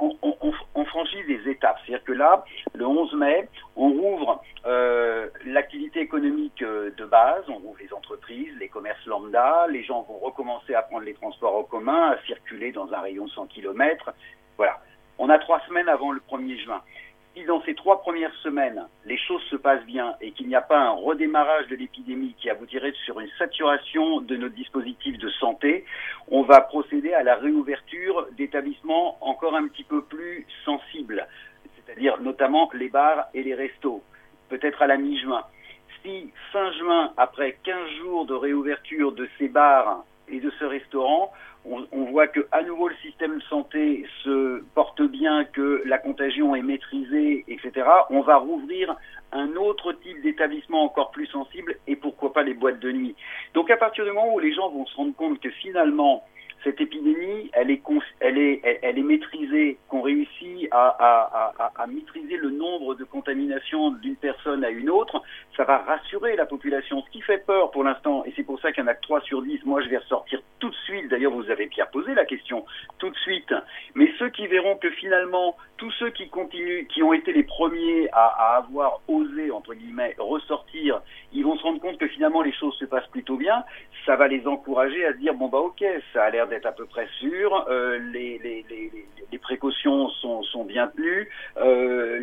on, on, on, on franchit des étapes. C'est-à-dire que là, le 11 mai, on rouvre euh, l'activité économique euh, de base, on rouvre les entreprises, les commerces lambda, les gens vont recommencer à prendre les transports en commun, à circuler dans un rayon de 100 km. Voilà. On a trois semaines avant le 1er juin. Si dans ces trois premières semaines, les choses se passent bien et qu'il n'y a pas un redémarrage de l'épidémie qui aboutirait sur une saturation de nos dispositifs de santé, on va procéder à la réouverture d'établissements encore un petit peu plus sensibles c'est-à-dire notamment les bars et les restos, peut-être à la mi-juin. Si fin juin, après 15 jours de réouverture de ces bars, et de ce restaurant, on, on voit que à nouveau le système de santé se porte bien, que la contagion est maîtrisée, etc. On va rouvrir un autre type d'établissement encore plus sensible et pourquoi pas les boîtes de nuit. Donc à partir du moment où les gens vont se rendre compte que finalement cette épidémie, elle est, maîtrisée, qu'on réussit à, maîtriser le nombre de contaminations d'une personne à une autre, ça va rassurer la population. Ce qui fait peur pour l'instant, et c'est pour ça qu'il y en a que 3 sur 10, moi je vais ressortir tout de suite, d'ailleurs vous avez Pierre posé la question, tout de suite, mais ceux qui verront que finalement, tous ceux qui ont été les premiers à, à avoir osé, entre guillemets, ressortir, ils vont se rendre compte que finalement les choses se passent plutôt bien, ça va les encourager à se dire, bon bah ok, ça a l'air d'être à peu près sûr, euh, les, les, les, précautions sont, sont bien tenues, euh,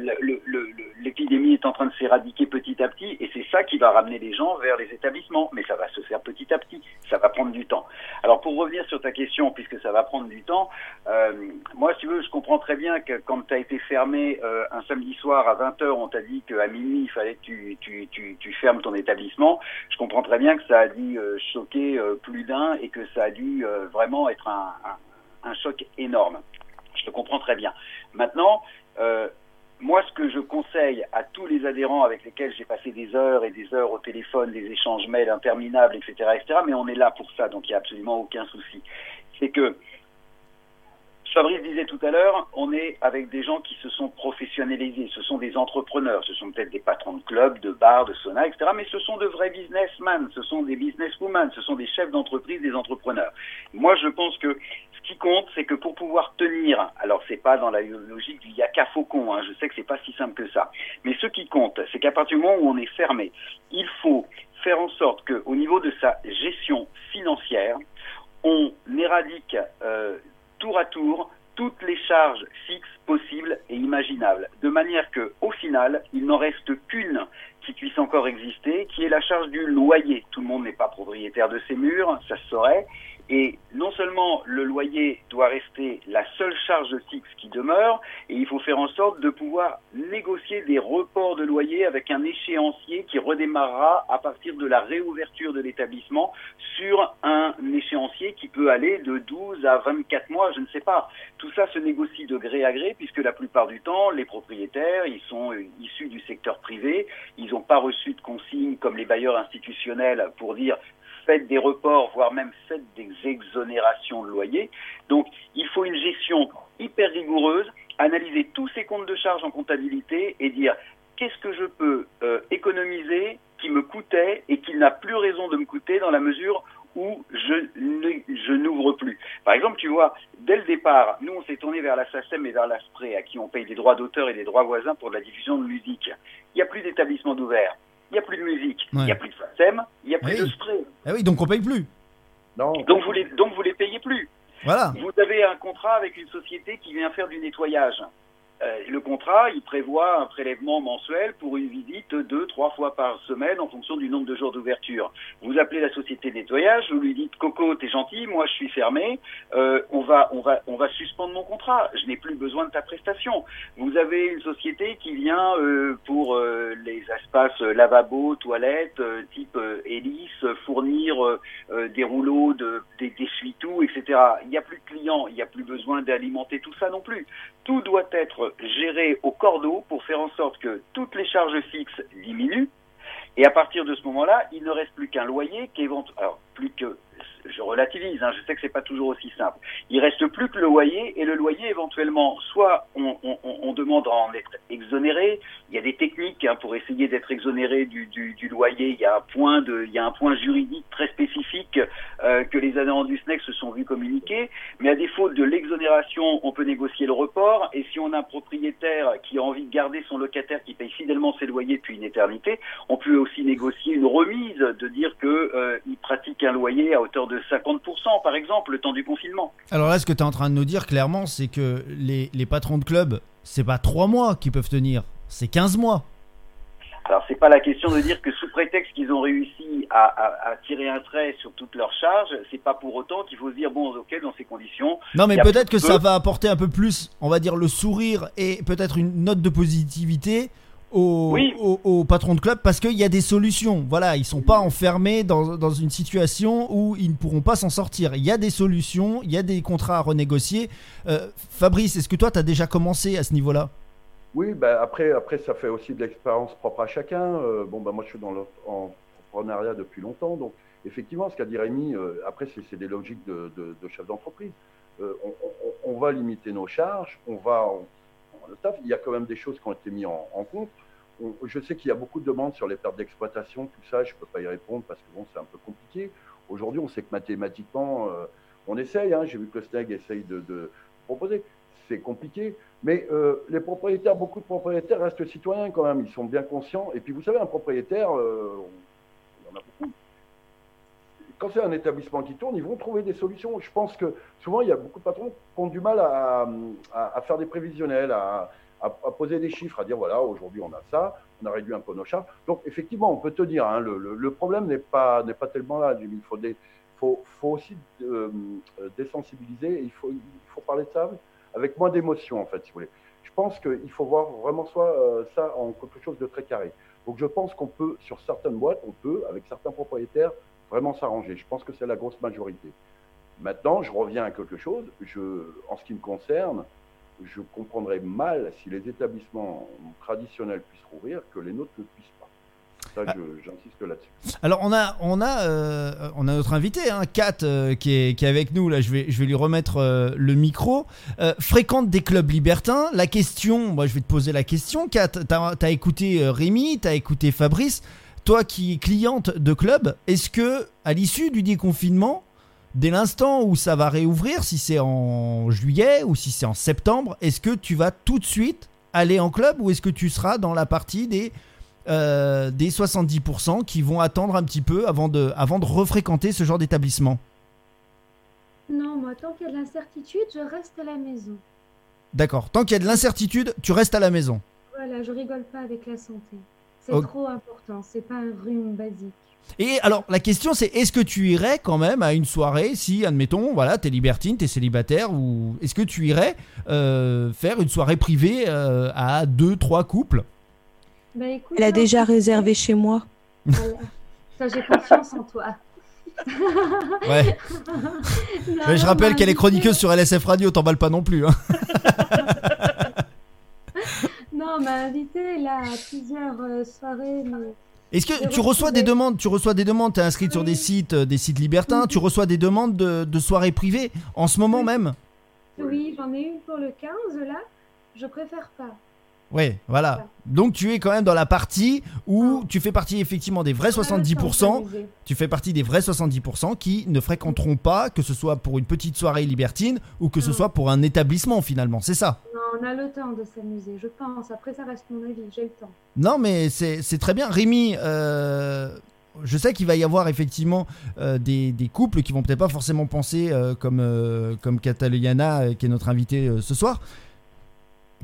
l'épidémie est en train de s'éradiquer petit à petit, et c'est ça qui va ramener les gens vers les établissements, mais ça va se faire petit à petit, ça va prendre du temps. Alors pour revenir sur ta question, puisque ça va prendre du temps, euh, moi si tu veux, je comprends très bien que quand tu as été fermé un samedi soir à 20h, on t'a dit qu'à minuit, il fallait que tu, tu, tu, fermes ton établissement, je comprends très bien que ça a dû choquer plus d'un et que ça a dû euh, être un, choc énorme. Je le comprends très bien. Maintenant, euh, moi, ce que je conseille à tous les adhérents avec lesquels j'ai passé des heures et des heures au téléphone, des échanges mails interminables, etc., etc., mais on est là pour ça, donc il n'y a absolument aucun souci, c'est que Fabrice disait tout à l'heure, on est avec des gens qui se sont professionnalisés, ce sont des entrepreneurs, ce sont peut-être des patrons de clubs, de bars, de sauna, etc., mais ce sont de vrais businessmen, ce sont des businesswomen, ce sont des chefs d'entreprise, des entrepreneurs. Moi, je pense que ce qui compte, c'est que pour pouvoir tenir, alors c'est pas dans la logique du yaka faucon, hein, je sais que c'est pas si simple que ça, mais ce qui compte, c'est qu'à partir du moment où on est fermé, il faut faire en sorte qu'au niveau de sa gestion financière, on éradique euh, tour à tour toutes les charges fixes possibles et imaginables, de manière que, au final, il n'en reste qu'une qui puisse encore exister, qui est la charge du loyer. Tout le monde n'est pas propriétaire de ses murs, ça se saurait, et non seulement le loyer doit rester la seule charge fixe qui demeure, et il faut faire en sorte de pouvoir négocier des reports de loyer avec un échéancier qui redémarrera à partir de la réouverture de l'établissement sur un échéancier qui peut aller de 12 à 24 mois, je ne sais pas. Tout ça se négocie de gré à gré puisque la plupart du temps, les propriétaires, ils sont issus du secteur privé, ils n'ont pas reçu de consignes comme les bailleurs institutionnels pour dire faites des reports, voire même faites des exonérations de loyer. Donc, il faut une gestion hyper rigoureuse, analyser tous ces comptes de charges en comptabilité et dire qu'est-ce que je peux euh, économiser qui me coûtait et qui n'a plus raison de me coûter dans la mesure où je, n'ouvre plus. Par exemple, tu vois, dès le départ, nous, on s'est tourné vers la SACEM et vers l'ASPRE, à qui on paye des droits d'auteur et des droits voisins pour la diffusion de musique. Il n'y a plus d'établissement d'ouvert il n'y a plus de musique, il ouais. n'y a plus de FACEM, il n'y a plus oui. de spray. Ah oui, donc on paye plus. Non. Donc vous les, donc vous les payez plus. Voilà. Vous avez un contrat avec une société qui vient faire du nettoyage. Euh, le contrat, il prévoit un prélèvement mensuel pour une visite deux, trois fois par semaine en fonction du nombre de jours d'ouverture. Vous appelez la société de nettoyage, vous lui dites Coco, t'es gentil, moi je suis fermé, euh, on va, on va, on va suspendre mon contrat. Je n'ai plus besoin de ta prestation. Vous avez une société qui vient euh, pour les espaces lavabo, toilettes, type hélice, fournir des rouleaux de, des tout etc. Il n'y a plus de clients, il n'y a plus besoin d'alimenter tout ça non plus. Tout doit être géré au cordeau pour faire en sorte que toutes les charges fixes diminuent. Et à partir de ce moment-là, il ne reste plus qu'un loyer qui alors plus que, je relativise, hein, je sais que c'est pas toujours aussi simple. Il reste plus que le loyer et le loyer éventuellement, soit on, on, on demande à en être exonéré. Il y a des techniques hein, pour essayer d'être exonéré du, loyer. Il y a un point de, y a un point juridique très spécifique euh, que les adhérents du SNEC se sont vus communiquer. Mais à défaut de l'exonération, on peut négocier le report. Et si on a un propriétaire qui a envie de garder son locataire qui paye fidèlement ses loyers depuis une éternité, on peut aussi négocier une remise, de dire que euh, il pratique un loyer à hauteur de 50%, par exemple, le temps du confinement. Alors là, ce que tu es en train de nous dire clairement, c'est que les, patrons de club, c'est pas 3 mois qu'ils peuvent tenir, c'est 15 mois. Alors c'est pas la question de dire que sous prétexte qu'ils ont réussi à, à, à, tirer un trait sur toutes leurs charges, c'est pas pour autant qu'il faut se dire bon ok dans ces conditions. Non mais peut-être que peu... ça va apporter un peu plus, on va dire le sourire et peut-être une note de positivité aux, Oui. aux patrons de club parce qu'il y a des solutions. Voilà, ils sont pas enfermés dans, dans une situation où ils ne pourront pas s'en sortir. Il y a des solutions, il y a des contrats à renégocier. Euh, Fabrice, est-ce que toi, tu as déjà commencé à ce niveau-là? Oui, ben après, après, ça fait aussi de l'expérience propre à chacun. Euh, bon, ben moi, je suis dans l'entrepreneuriat depuis longtemps, donc effectivement, ce qu'a dit Rémi, euh, après, c'est des logiques de, chef d'entreprise. Euh, on, on- va limiter nos charges, on va, le staff, il y a quand même des choses qui ont été mises en, compte. Je sais qu'il y a beaucoup de demandes sur les pertes d'exploitation, tout ça, je ne peux pas y répondre parce que bon, c'est un peu compliqué. Aujourd'hui, on sait que mathématiquement, on essaye, hein, j'ai vu que le SNEG essaye de proposer. C'est compliqué, mais euh, les propriétaires, beaucoup de propriétaires restent citoyens quand même, ils sont bien conscients. Et puis vous savez, un propriétaire, euh, en a beaucoup. Quand c'est un établissement qui tourne, ils vont trouver des solutions. Je pense que souvent, il y a beaucoup de patrons qui ont du mal à, faire des prévisionnels, à, poser des chiffres, à dire voilà, aujourd'hui on a ça, on a réduit un peu nos charges. Donc effectivement, on peut te dire, hein, le, problème n'est pas, n'est pas tellement là. Il faut, des, faut, faut aussi euh, désensibiliser, il faut, il faut parler de ça avec moins d'émotion, en fait, si vous voulez. Je pense qu'il faut voir vraiment soit euh, ça en quelque chose de très carré. Donc je pense qu'on peut, sur certaines boîtes, on peut, avec certains propriétaires, vraiment s'arranger. Je pense que c'est la grosse majorité. Maintenant, je reviens à quelque chose. Je, en ce qui me concerne, je comprendrais mal si les établissements traditionnels puissent rouvrir que les nôtres ne puissent j'insiste là-dessus. Alors on a on a euh, on a notre invité hein, Kat euh, qui est qui est avec nous. Là je vais je vais lui remettre euh, le micro. Fréquente des clubs libertins. La question moi je vais te poser la question Kat. T'as as écouté Rémi t'as écouté Fabrice. Toi qui es cliente de club est-ce que à l'issue du déconfinement dès l'instant où ça va réouvrir si c'est en juillet ou si c'est en septembre est-ce que tu vas tout de suite aller en club ou est-ce que tu seras dans la partie des euh, des 70% qui vont attendre un petit peu avant de, avant de refréquenter ce genre d'établissement. Non, moi, tant qu'il y a de l'incertitude, je reste à la maison. D'accord. Tant qu'il y a de l'incertitude, tu restes à la maison. Voilà, je rigole pas avec la santé. C'est trop important, c'est pas un rhume basique. Et alors, la question c'est est-ce que tu irais quand même à une soirée si, admettons, voilà, t'es libertine, t'es célibataire, ou est-ce que tu irais euh, faire une soirée privée euh, à deux, trois couples? Bah écoute, Elle a déjà réservé chez moi. Voilà. Ça, j'ai confiance en toi. Ouais. Non, Mais je rappelle bah, qu'elle est invité- chroniqueuse sur LSF Radio, t'emballes pas non plus. Hein. Non, on m'a invité là à plusieurs euh, soirées, mais Est-ce que tu reçois des demandes Tu reçois des demandes, t'es inscrite sur des sites, euh, des sites libertins, tu reçois des demandes de, de soirées privées en ce moment Oui. même? Oui, j'en ai une pour le 15 là. Je préfère pas. Ouais, voilà. Donc tu es quand même dans la partie où Non. tu fais partie effectivement des vrais Voilà, 70%. s'amuser. Tu fais partie des vrais 70% qui ne fréquenteront pas, que ce soit pour une petite soirée libertine ou que ce soit pour un établissement finalement. C'est ça. Non, on a le temps de s'amuser, je pense. Après, ça reste mon avis, j'ai le temps. Non, mais c'est très bien. Rémi, euh, je sais qu'il va y avoir effectivement euh, des, des couples qui vont peut-être pas forcément penser euh, comme, euh, comme Cataliana, qui est notre invitée ce soir.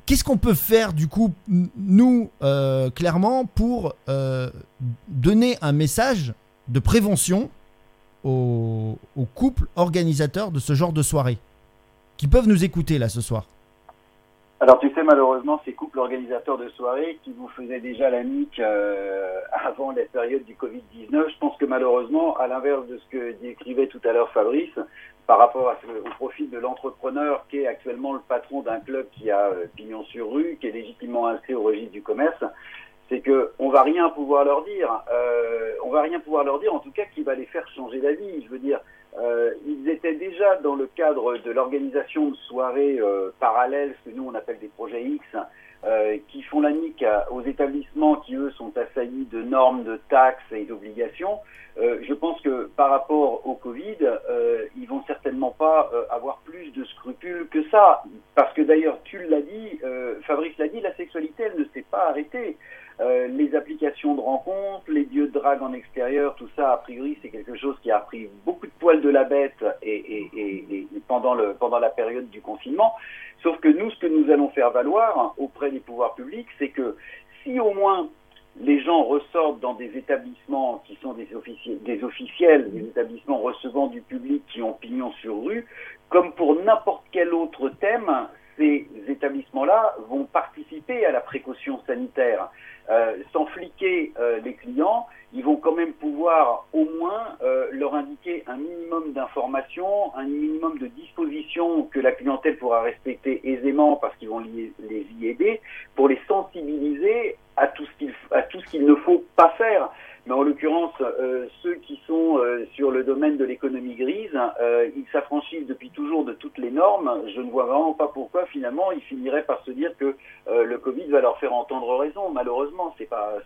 Qu'est-ce qu'on peut faire du coup, nous, euh, clairement, pour euh, donner un message de prévention aux, couples organisateurs de ce genre de soirée qui peuvent nous écouter là ce soir? Alors tu sais malheureusement ces couples organisateurs de soirées qui vous faisaient déjà la nique euh, avant la période du Covid-19, je pense que malheureusement, à l'inverse de ce que décrivait tout à l'heure Fabrice, par rapport à ce, au profil de l'entrepreneur qui est actuellement le patron d'un club qui a euh, pignon sur rue, qui est légitimement inscrit au registre du commerce, c'est que on va rien pouvoir leur dire. Euh, on va rien pouvoir leur dire, en tout cas, qui va les faire changer d'avis. Je veux dire, euh, ils étaient déjà dans le cadre de l'organisation de soirées parallèles, ce que nous on appelle des projets X, euh, qui font la nique aux établissements qui eux sont assaillis de normes, de taxes et d'obligations. Euh, je pense que par rapport au Covid, euh, ils vont certainement pas euh, avoir plus de scrupules que ça, parce que d'ailleurs tu l'as dit, euh, Fabrice l'a dit, la sexualité elle ne s'est pas arrêtée. Euh, les applications de rencontres, les lieux de drague en extérieur, tout ça, a priori, c'est quelque chose qui a pris beaucoup de poils de la bête et- et- et pendant, le, pendant la période du confinement. Sauf que nous, ce que nous allons faire valoir auprès des pouvoirs publics, c'est que si au moins les gens ressortent dans des établissements qui sont des, officiels, des officiels, des établissements recevant du public qui ont pignon sur rue, comme pour n'importe quel autre thème, ces établissements-là vont participer à la précaution sanitaire. Euh, sans fliquer euh, les clients, ils vont quand même pouvoir au moins euh, leur indiquer un minimum d'informations, un minimum de dispositions que la clientèle pourra respecter aisément parce qu'ils vont les, y aider pour les sensibiliser à tout ce qu'il à ne faut pas faire. Mais en l'occurrence, ceux qui sont sur le domaine de l'économie grise, ils s'affranchissent depuis toujours de toutes les normes. Je ne vois vraiment pas pourquoi finalement ils finiraient par se dire que le Covid va leur faire entendre raison. Malheureusement,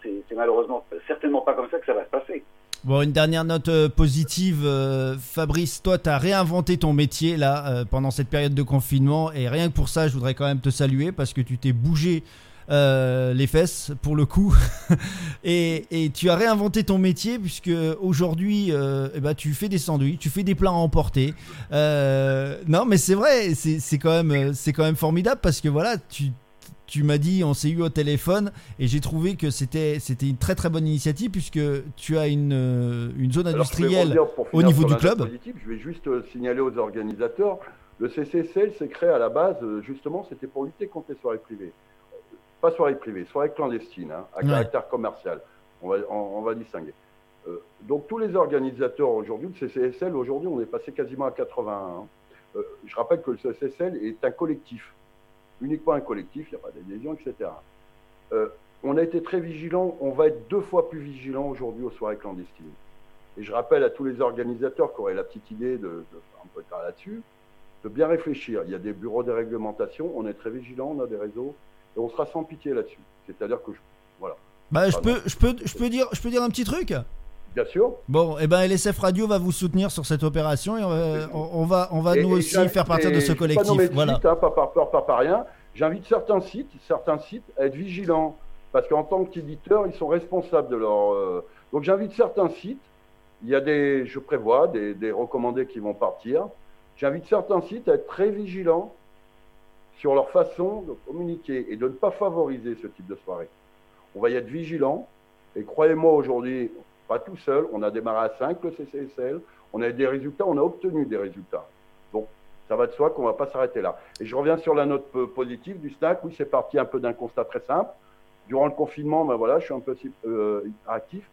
c'est malheureusement certainement pas comme ça que ça va se passer. Bon, une dernière note euh, positive. euh, Fabrice, toi, tu as réinventé ton métier là euh, pendant cette période de confinement. Et rien que pour ça, je voudrais quand même te saluer parce que tu t'es bougé les fesses pour le coup. et, tu as réinventé ton métier puisque aujourd'hui, eh ben, tu fais des sandwichs, tu fais des plats à emporter. Non, mais c'est vrai, c'est quand même formidable parce que voilà, tu tu m'as dit, on s'est eu au téléphone et j'ai trouvé que c'était c'était une très très bonne initiative puisque tu as une, euh, une zone industrielle au niveau du club. Je vais juste euh, signaler aux organisateurs, le CCSL s'est créé à la base, euh, justement, c'était pour lutter contre les soirées privées. Pas soirées privées, soirées clandestines, hein, à Ouais. caractère commercial. On va, on, on va distinguer. Euh, donc tous les organisateurs aujourd'hui, le CCSL, aujourd'hui, on est passé quasiment à 81. hein. Euh, je rappelle que le CCSL est un collectif, uniquement un collectif, il n'y a pas d'adhésion, etc. Euh, on a été très vigilants, on va être deux fois plus vigilants aujourd'hui aux soirées clandestines. Et je rappelle à tous les organisateurs qui auraient la petite idée de, de faire un peu tard là-dessus, de bien réfléchir. Il y a des bureaux de réglementation, on est très vigilants, on a des réseaux, et on sera sans pitié là-dessus. C'est-à-dire que, je- voilà, Bah, je peux, je peux, je peux dire, je peux dire un petit truc? Bien sûr. Bon, et ben LSF Radio va vous soutenir sur cette opération et on va, on, on va, on va Et- nous et aussi faire partir de ce Pas collectif. de Voilà. site, hein, pas par peur, pas par rien. J'invite certains sites, certains sites à être vigilants, parce qu'en tant qu'éditeurs, ils sont responsables de leur. euh, Donc j'invite certains sites. Il y a des, je prévois, des, des recommandés qui vont partir. J'invite certains sites à être très vigilants sur leur façon de communiquer et de ne pas favoriser ce type de soirée. On va y être vigilant. Et croyez-moi, aujourd'hui, pas tout seul. On a démarré à 5 le CCSL. On a eu des résultats, on a obtenu des résultats. Donc, ça va de soi qu'on ne va pas s'arrêter là. Et je reviens sur la note euh, positive du snack. Oui, c'est parti un peu d'un constat très simple. Durant le confinement, ben voilà, je suis un peu euh, actif.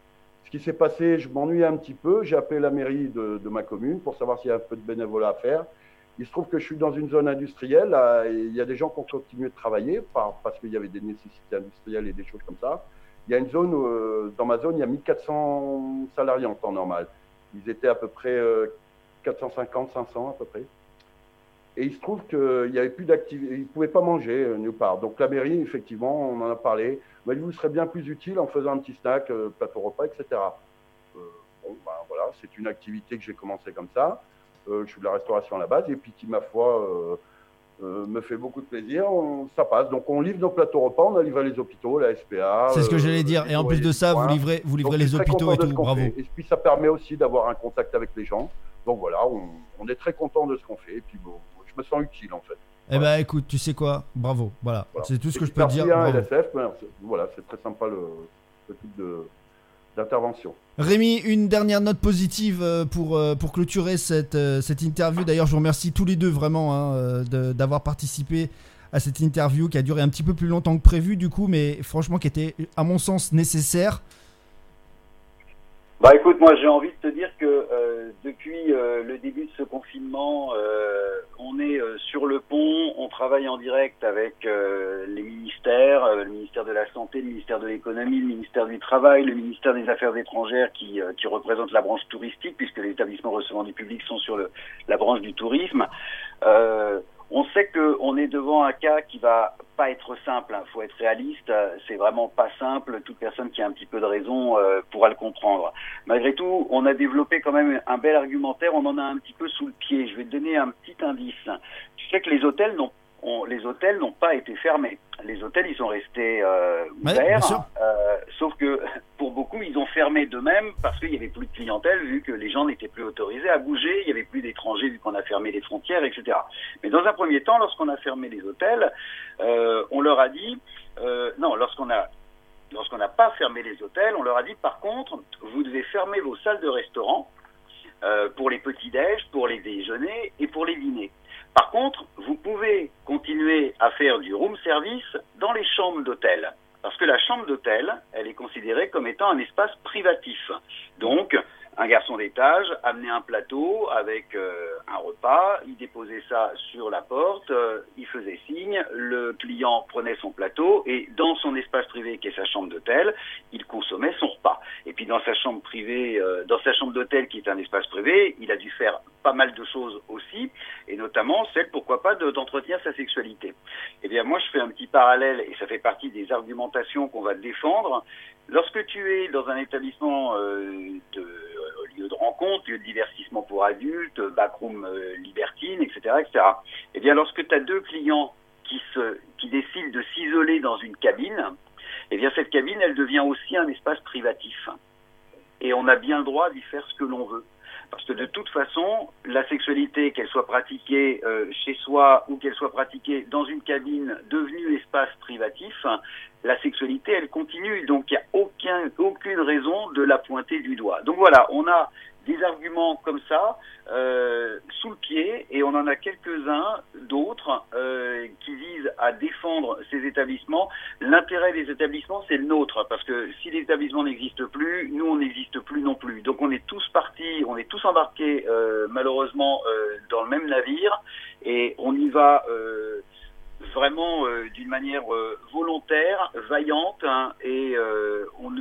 Ce qui s'est passé, je m'ennuyais un petit peu. J'ai appelé la mairie de, ma commune pour savoir s'il y a un peu de bénévolat à faire. Il se trouve que je suis dans une zone industrielle. et il y a des gens qui ont continué de travailler par, parce qu'il y avait des nécessités industrielles et des choses comme ça. Il y a une zone, où, euh, dans ma zone, il y a 1400 salariés en temps normal. Ils étaient à peu près euh, 450, 500 à peu près. Et il se trouve qu'il n'y avait plus d'activité, ils ne pouvaient pas manger euh, nulle part. Donc la mairie, effectivement, on en a parlé, m'a vous serez bien plus utile en faisant un petit snack, euh, plateau repas, etc. Euh, bon, ben voilà, c'est une activité que j'ai commencé comme ça. Euh, je suis de la restauration à la base et puis qui, ma foi, euh, euh, me fait beaucoup de plaisir. On- ça passe. Donc on livre nos plateaux repas, on a livré les hôpitaux, la SPA. C'est ce que euh, j'allais dire. Et en plus de ça, vous livrez, vous livrez Donc, les hôpitaux et tout. Bravo. fait. Et puis ça permet aussi d'avoir un contact avec les gens. Donc voilà, on, on est très content de ce qu'on fait. Et puis bon, je me sens utile en fait. Eh ben écoute, tu sais quoi? Bravo. Voilà. Voilà. C'est tout ce Et que je peux te dire. merci à Bravo. LSF, ben, c'est- voilà, c'est très sympa le, ce type de- d'intervention. Rémi, une dernière note positive euh, pour, euh, pour clôturer cette, euh, cette interview. D'ailleurs, je vous remercie tous les deux vraiment hein, de- d'avoir participé à cette interview qui a duré un petit peu plus longtemps que prévu du coup, mais franchement qui était à mon sens nécessaire. Bah écoute, moi j'ai envie de te dire que euh, depuis euh, le début de ce confinement, euh, on est euh, sur le pont, on travaille en direct avec euh, les ministères, euh, le ministère de la Santé, le ministère de l'Économie, le ministère du Travail, le ministère des Affaires étrangères qui, qui représente la branche touristique puisque les établissements recevant du public sont sur la branche du tourisme. On sait que on est devant un cas qui va pas être simple. Il faut être réaliste. euh, C'est vraiment pas simple. Toute personne qui a un petit peu de raison euh, pourra le comprendre. Malgré tout, on a développé quand même un bel argumentaire. On en a un petit peu sous le pied. Je vais te donner un petit indice. Tu sais que les hôtels n'ont on- les hôtels n'ont pas été fermés. Les hôtels, ils sont restés euh, ouverts. euh, sauf que pour beaucoup, ils ont fermé d'eux-mêmes parce qu'il y avait plus de clientèle vu que les gens n'étaient plus autorisés à bouger. Il y avait plus d'étrangers vu qu'on a fermé les frontières, etc. Mais dans un premier temps, lorsqu'on a fermé les hôtels, euh, on leur a dit, non, lorsqu'on a lorsqu'on n'a pas fermé les hôtels, on leur a dit par contre, vous devez fermer vos salles de restaurant pour les petits déj, pour les déjeuners et pour les dîners. Par contre, vous pouvez continuer à faire du room service dans les chambres d'hôtel. Parce que la chambre d'hôtel, elle est considérée comme étant un espace privatif. Donc, un garçon d'étage amenait un plateau avec euh, un repas, il déposait ça sur la porte, euh, il faisait signe, le client prenait son plateau et dans son espace privé qui est sa chambre d'hôtel, il consommait son repas. Et puis dans sa chambre privée, euh, dans sa chambre d'hôtel qui est un espace privé, il a dû faire pas mal de choses aussi, et notamment celle, pourquoi pas, d'entretenir sa sexualité. Eh bien moi je fais un petit parallèle et ça fait partie des argumentations qu'on va défendre. Lorsque tu es dans un établissement de lieu de rencontre, lieu de divertissement pour adultes, backroom euh, libertine, etc., etc. Eh bien, lorsque tu as deux clients qui, qui décident de s'isoler dans une cabine, eh bien, cette cabine, elle devient aussi un espace privatif. Et on a bien le droit d'y faire ce que l'on veut. Parce que de toute façon, la sexualité, qu'elle soit pratiquée euh, chez soi ou qu'elle soit pratiquée dans une cabine devenue espace privatif, la sexualité, elle continue. Donc il n'y a aucun, aucune raison de la pointer du doigt. Donc voilà, on a des arguments comme ça euh, sous le pied et on en a quelques-uns d'autres euh, qui visent à défendre ces établissements. L'intérêt des établissements, c'est le nôtre parce que si l'établissement n'existe plus, nous on n'existe plus non plus. Donc on est tous partis, on est tous embarqués euh, malheureusement dans le même navire et on y va vraiment d'une manière volontaire, vaillante, hein, et euh, on,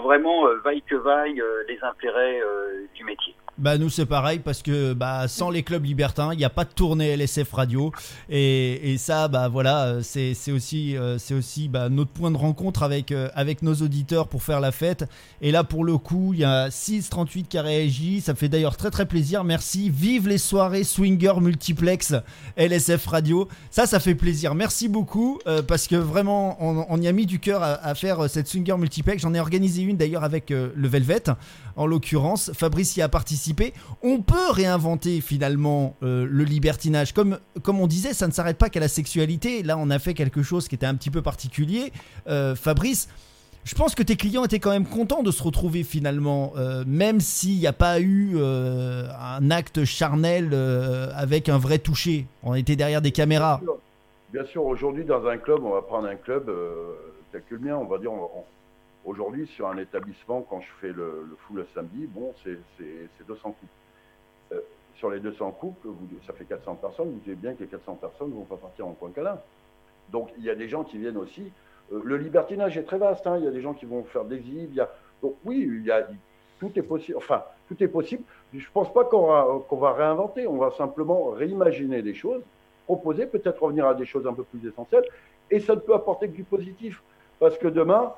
vraiment, vaille que vaille, les intérêts du métier. Bah nous c'est pareil parce que bah sans les clubs libertins il n'y a pas de tournée LSF radio. Et, et ça bah voilà c'est aussi c'est aussi bah, notre point de rencontre avec avec nos auditeurs pour faire la fête. Et là pour le coup il y a 638 qui a réagi. Ça fait d'ailleurs très très plaisir. Merci. Vive les soirées swinger multiplex LSF radio. Ça ça fait plaisir. Merci beaucoup parce que vraiment on, y a mis du cœur à, faire cette swinger multiplex. J'en ai organisé une d'ailleurs avec le Velvet en l'occurrence. Fabrice y a participé on peut réinventer finalement euh, le libertinage. Comme, comme on disait, ça ne s'arrête pas qu'à la sexualité. Là, on a fait quelque chose qui était un petit peu particulier. Euh, Fabrice, je pense que tes clients étaient quand même contents de se retrouver finalement, euh, même s'il n'y a pas eu un acte charnel avec un vrai toucher. On était derrière des caméras. Bien sûr, aujourd'hui dans un club, on va prendre un club tel que le mien, on va dire, Aujourd'hui, sur un établissement, quand je fais le, le full le samedi, bon, c'est 200 couples. Euh, sur les 200 couples, ça fait 400 personnes. Vous savez bien que les 400 personnes ne vont pas partir en coin câlin. Donc, il y a des gens qui viennent aussi. Euh, le libertinage est très vaste. Hein. Il y a des gens qui vont faire des exhibes. Donc, oui, tout est possible. Enfin, tout est possible. Je ne pense pas qu'on va, va réinventer. On va simplement réimaginer des choses, proposer, peut-être revenir à des choses un peu plus essentielles. Et ça ne peut apporter que du positif. Parce que demain,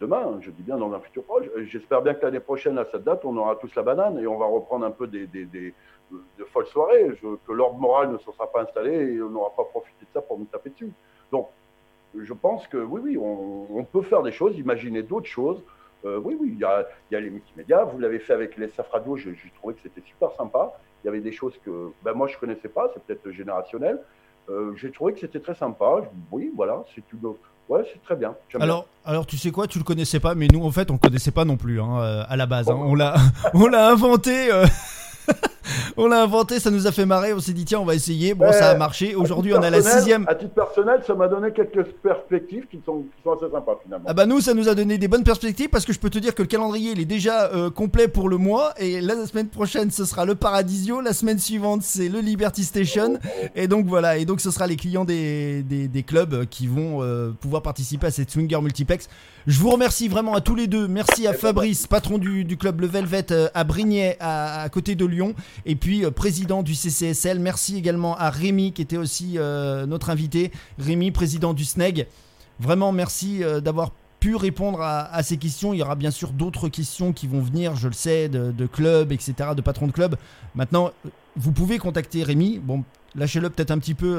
demain, je dis bien dans un futur proche. J'espère bien que l'année prochaine, à cette date, on aura tous la banane et on va reprendre un peu des, de folles soirées, que l'ordre moral ne se sera pas installé et on n'aura pas profité de ça pour nous taper dessus. Donc, je pense que oui, oui, on, peut faire des choses, imaginer d'autres choses. Euh, oui, oui, il y a, les multimédias. Vous l'avez fait avec les SAF Radio, j'ai trouvé que c'était super sympa. Il y avait des choses que ben, moi je ne connaissais pas, c'est peut-être générationnel. Euh, j'ai trouvé que c'était très sympa. Oui, voilà, c'est une, Ouais, c'est très bien. Alors, alors, tu sais quoi, tu le connaissais pas, mais nous, en fait, on le connaissait pas non plus hein, euh, à la base. Hein. On l'a, on l'a inventé. Euh, on l'a inventé, ça nous a fait marrer. On s'est dit, tiens, on va essayer. Bon, ça a marché. Aujourd'hui, on a la sixième. À titre personnel, ça m'a donné quelques perspectives qui sont, qui sont, assez sympas finalement. Ah bah, nous, ça nous a donné des bonnes perspectives parce que je peux te dire que le calendrier, il est déjà euh, complet pour le mois. Et la semaine prochaine, ce sera le Paradisio. La semaine suivante, c'est le Liberty Station. Et donc, voilà. Et donc, ce sera les clients des, des, clubs qui vont euh, pouvoir participer à cette Swinger Multiplex. Je vous remercie vraiment à tous les deux. Merci à Fabrice, patron du, club Le Velvet euh, à Brignais, à, côté de Lyon, et puis euh, président du CCSL. Merci également à Rémi, qui était aussi euh, notre invité. Rémi, président du SNEG. Vraiment, merci d'avoir pu répondre à, ces questions. Il y aura bien sûr d'autres questions qui vont venir, je le sais, de, de clubs, etc., de patrons de clubs. Maintenant, vous pouvez contacter Rémi. Bon, lâchez-le peut-être un petit peu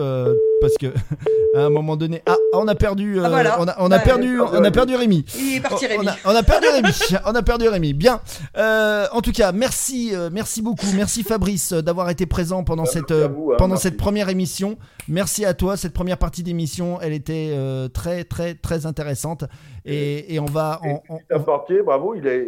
parce que à un moment donné, ah, on a perdu, euh, ah, on a, on a perdu, on a perdu Rémi. Il est parti Rémi. On a, perdu Rémi. on a perdu Rémi. Bien. Euh, en tout cas, merci, euh, merci beaucoup, merci Fabrice d'avoir été présent pendant cette, hein, pendant cette première émission. Merci à toi. Cette première partie d'émission, elle était très, très, très intéressante. Et, et on va. En, en, bravo. Il est,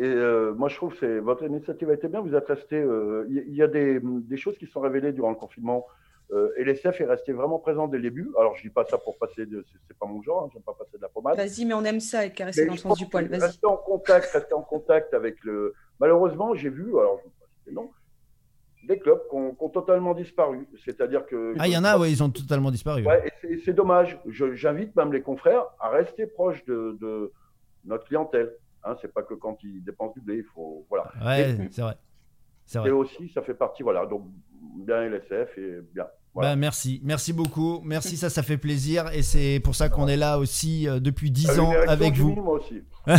moi, je trouve que votre initiative a été bien. Vous êtes resté. Il y, a des, des choses qui sont révélées durant le confinement. Euh, LSF est resté vraiment présent dès le début. Alors, je dis pas ça pour passer de. C'est pas mon genre, hein, j'aime pas passer de la pommade. Vas-y, mais on aime ça, être caressé Mais dans le sens du poil. Vas-y. Rester en contact, rester en contact avec le. Malheureusement, j'ai vu, alors je ne pas citer le nom, des clubs qui ont, qui ont totalement disparu. C'est-à-dire que. Ah, il y en a, ouais, ils ont totalement disparu. Ouais, et c'est- c'est dommage. Je- J'invite même les confrères à rester proches de, de notre clientèle. Hein, c'est pas que quand ils dépensent du blé, il faut. Voilà. Ouais, Et- c'est vrai. C'est Et aussi, ça fait partie, voilà. Donc, bien LSF et bien. Voilà. Bah, merci, merci beaucoup. Merci, ça, ça fait plaisir. Et c'est pour ça qu'on est là aussi euh, depuis 10 T'as eu une ans avec vous. Moi aussi.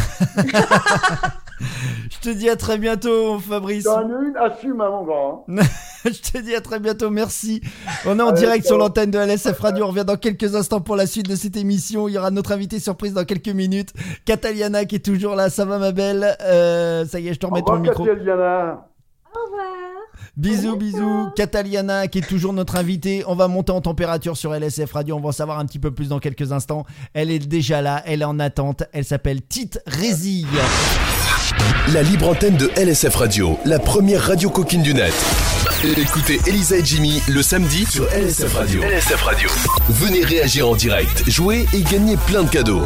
Je te dis à très bientôt, Fabrice. T'en une, assume, hein, mon grand. hein. Je te dis à très bientôt, merci. On est en Allez, direct sur l'antenne de LSF Radio. On revient dans quelques instants pour la suite de cette émission. Il y aura notre invité surprise dans quelques minutes. Cataliana qui est toujours là. Ça va, ma belle? Euh, Ça y est, je te remets ton revoir, micro. Cataliana. Au revoir. Bisous, bisous. Cataliana qui est toujours notre invitée. On va monter en température sur LSF Radio. On va en savoir un petit peu plus dans quelques instants. Elle est déjà là. Elle est en attente. Elle s'appelle Tite Rézille. La libre antenne de LSF Radio, la première radio coquine du net. Écoutez Elisa et Jimmy le samedi sur LSF Radio. LSF Radio. Venez réagir en direct, jouer et gagner plein de cadeaux.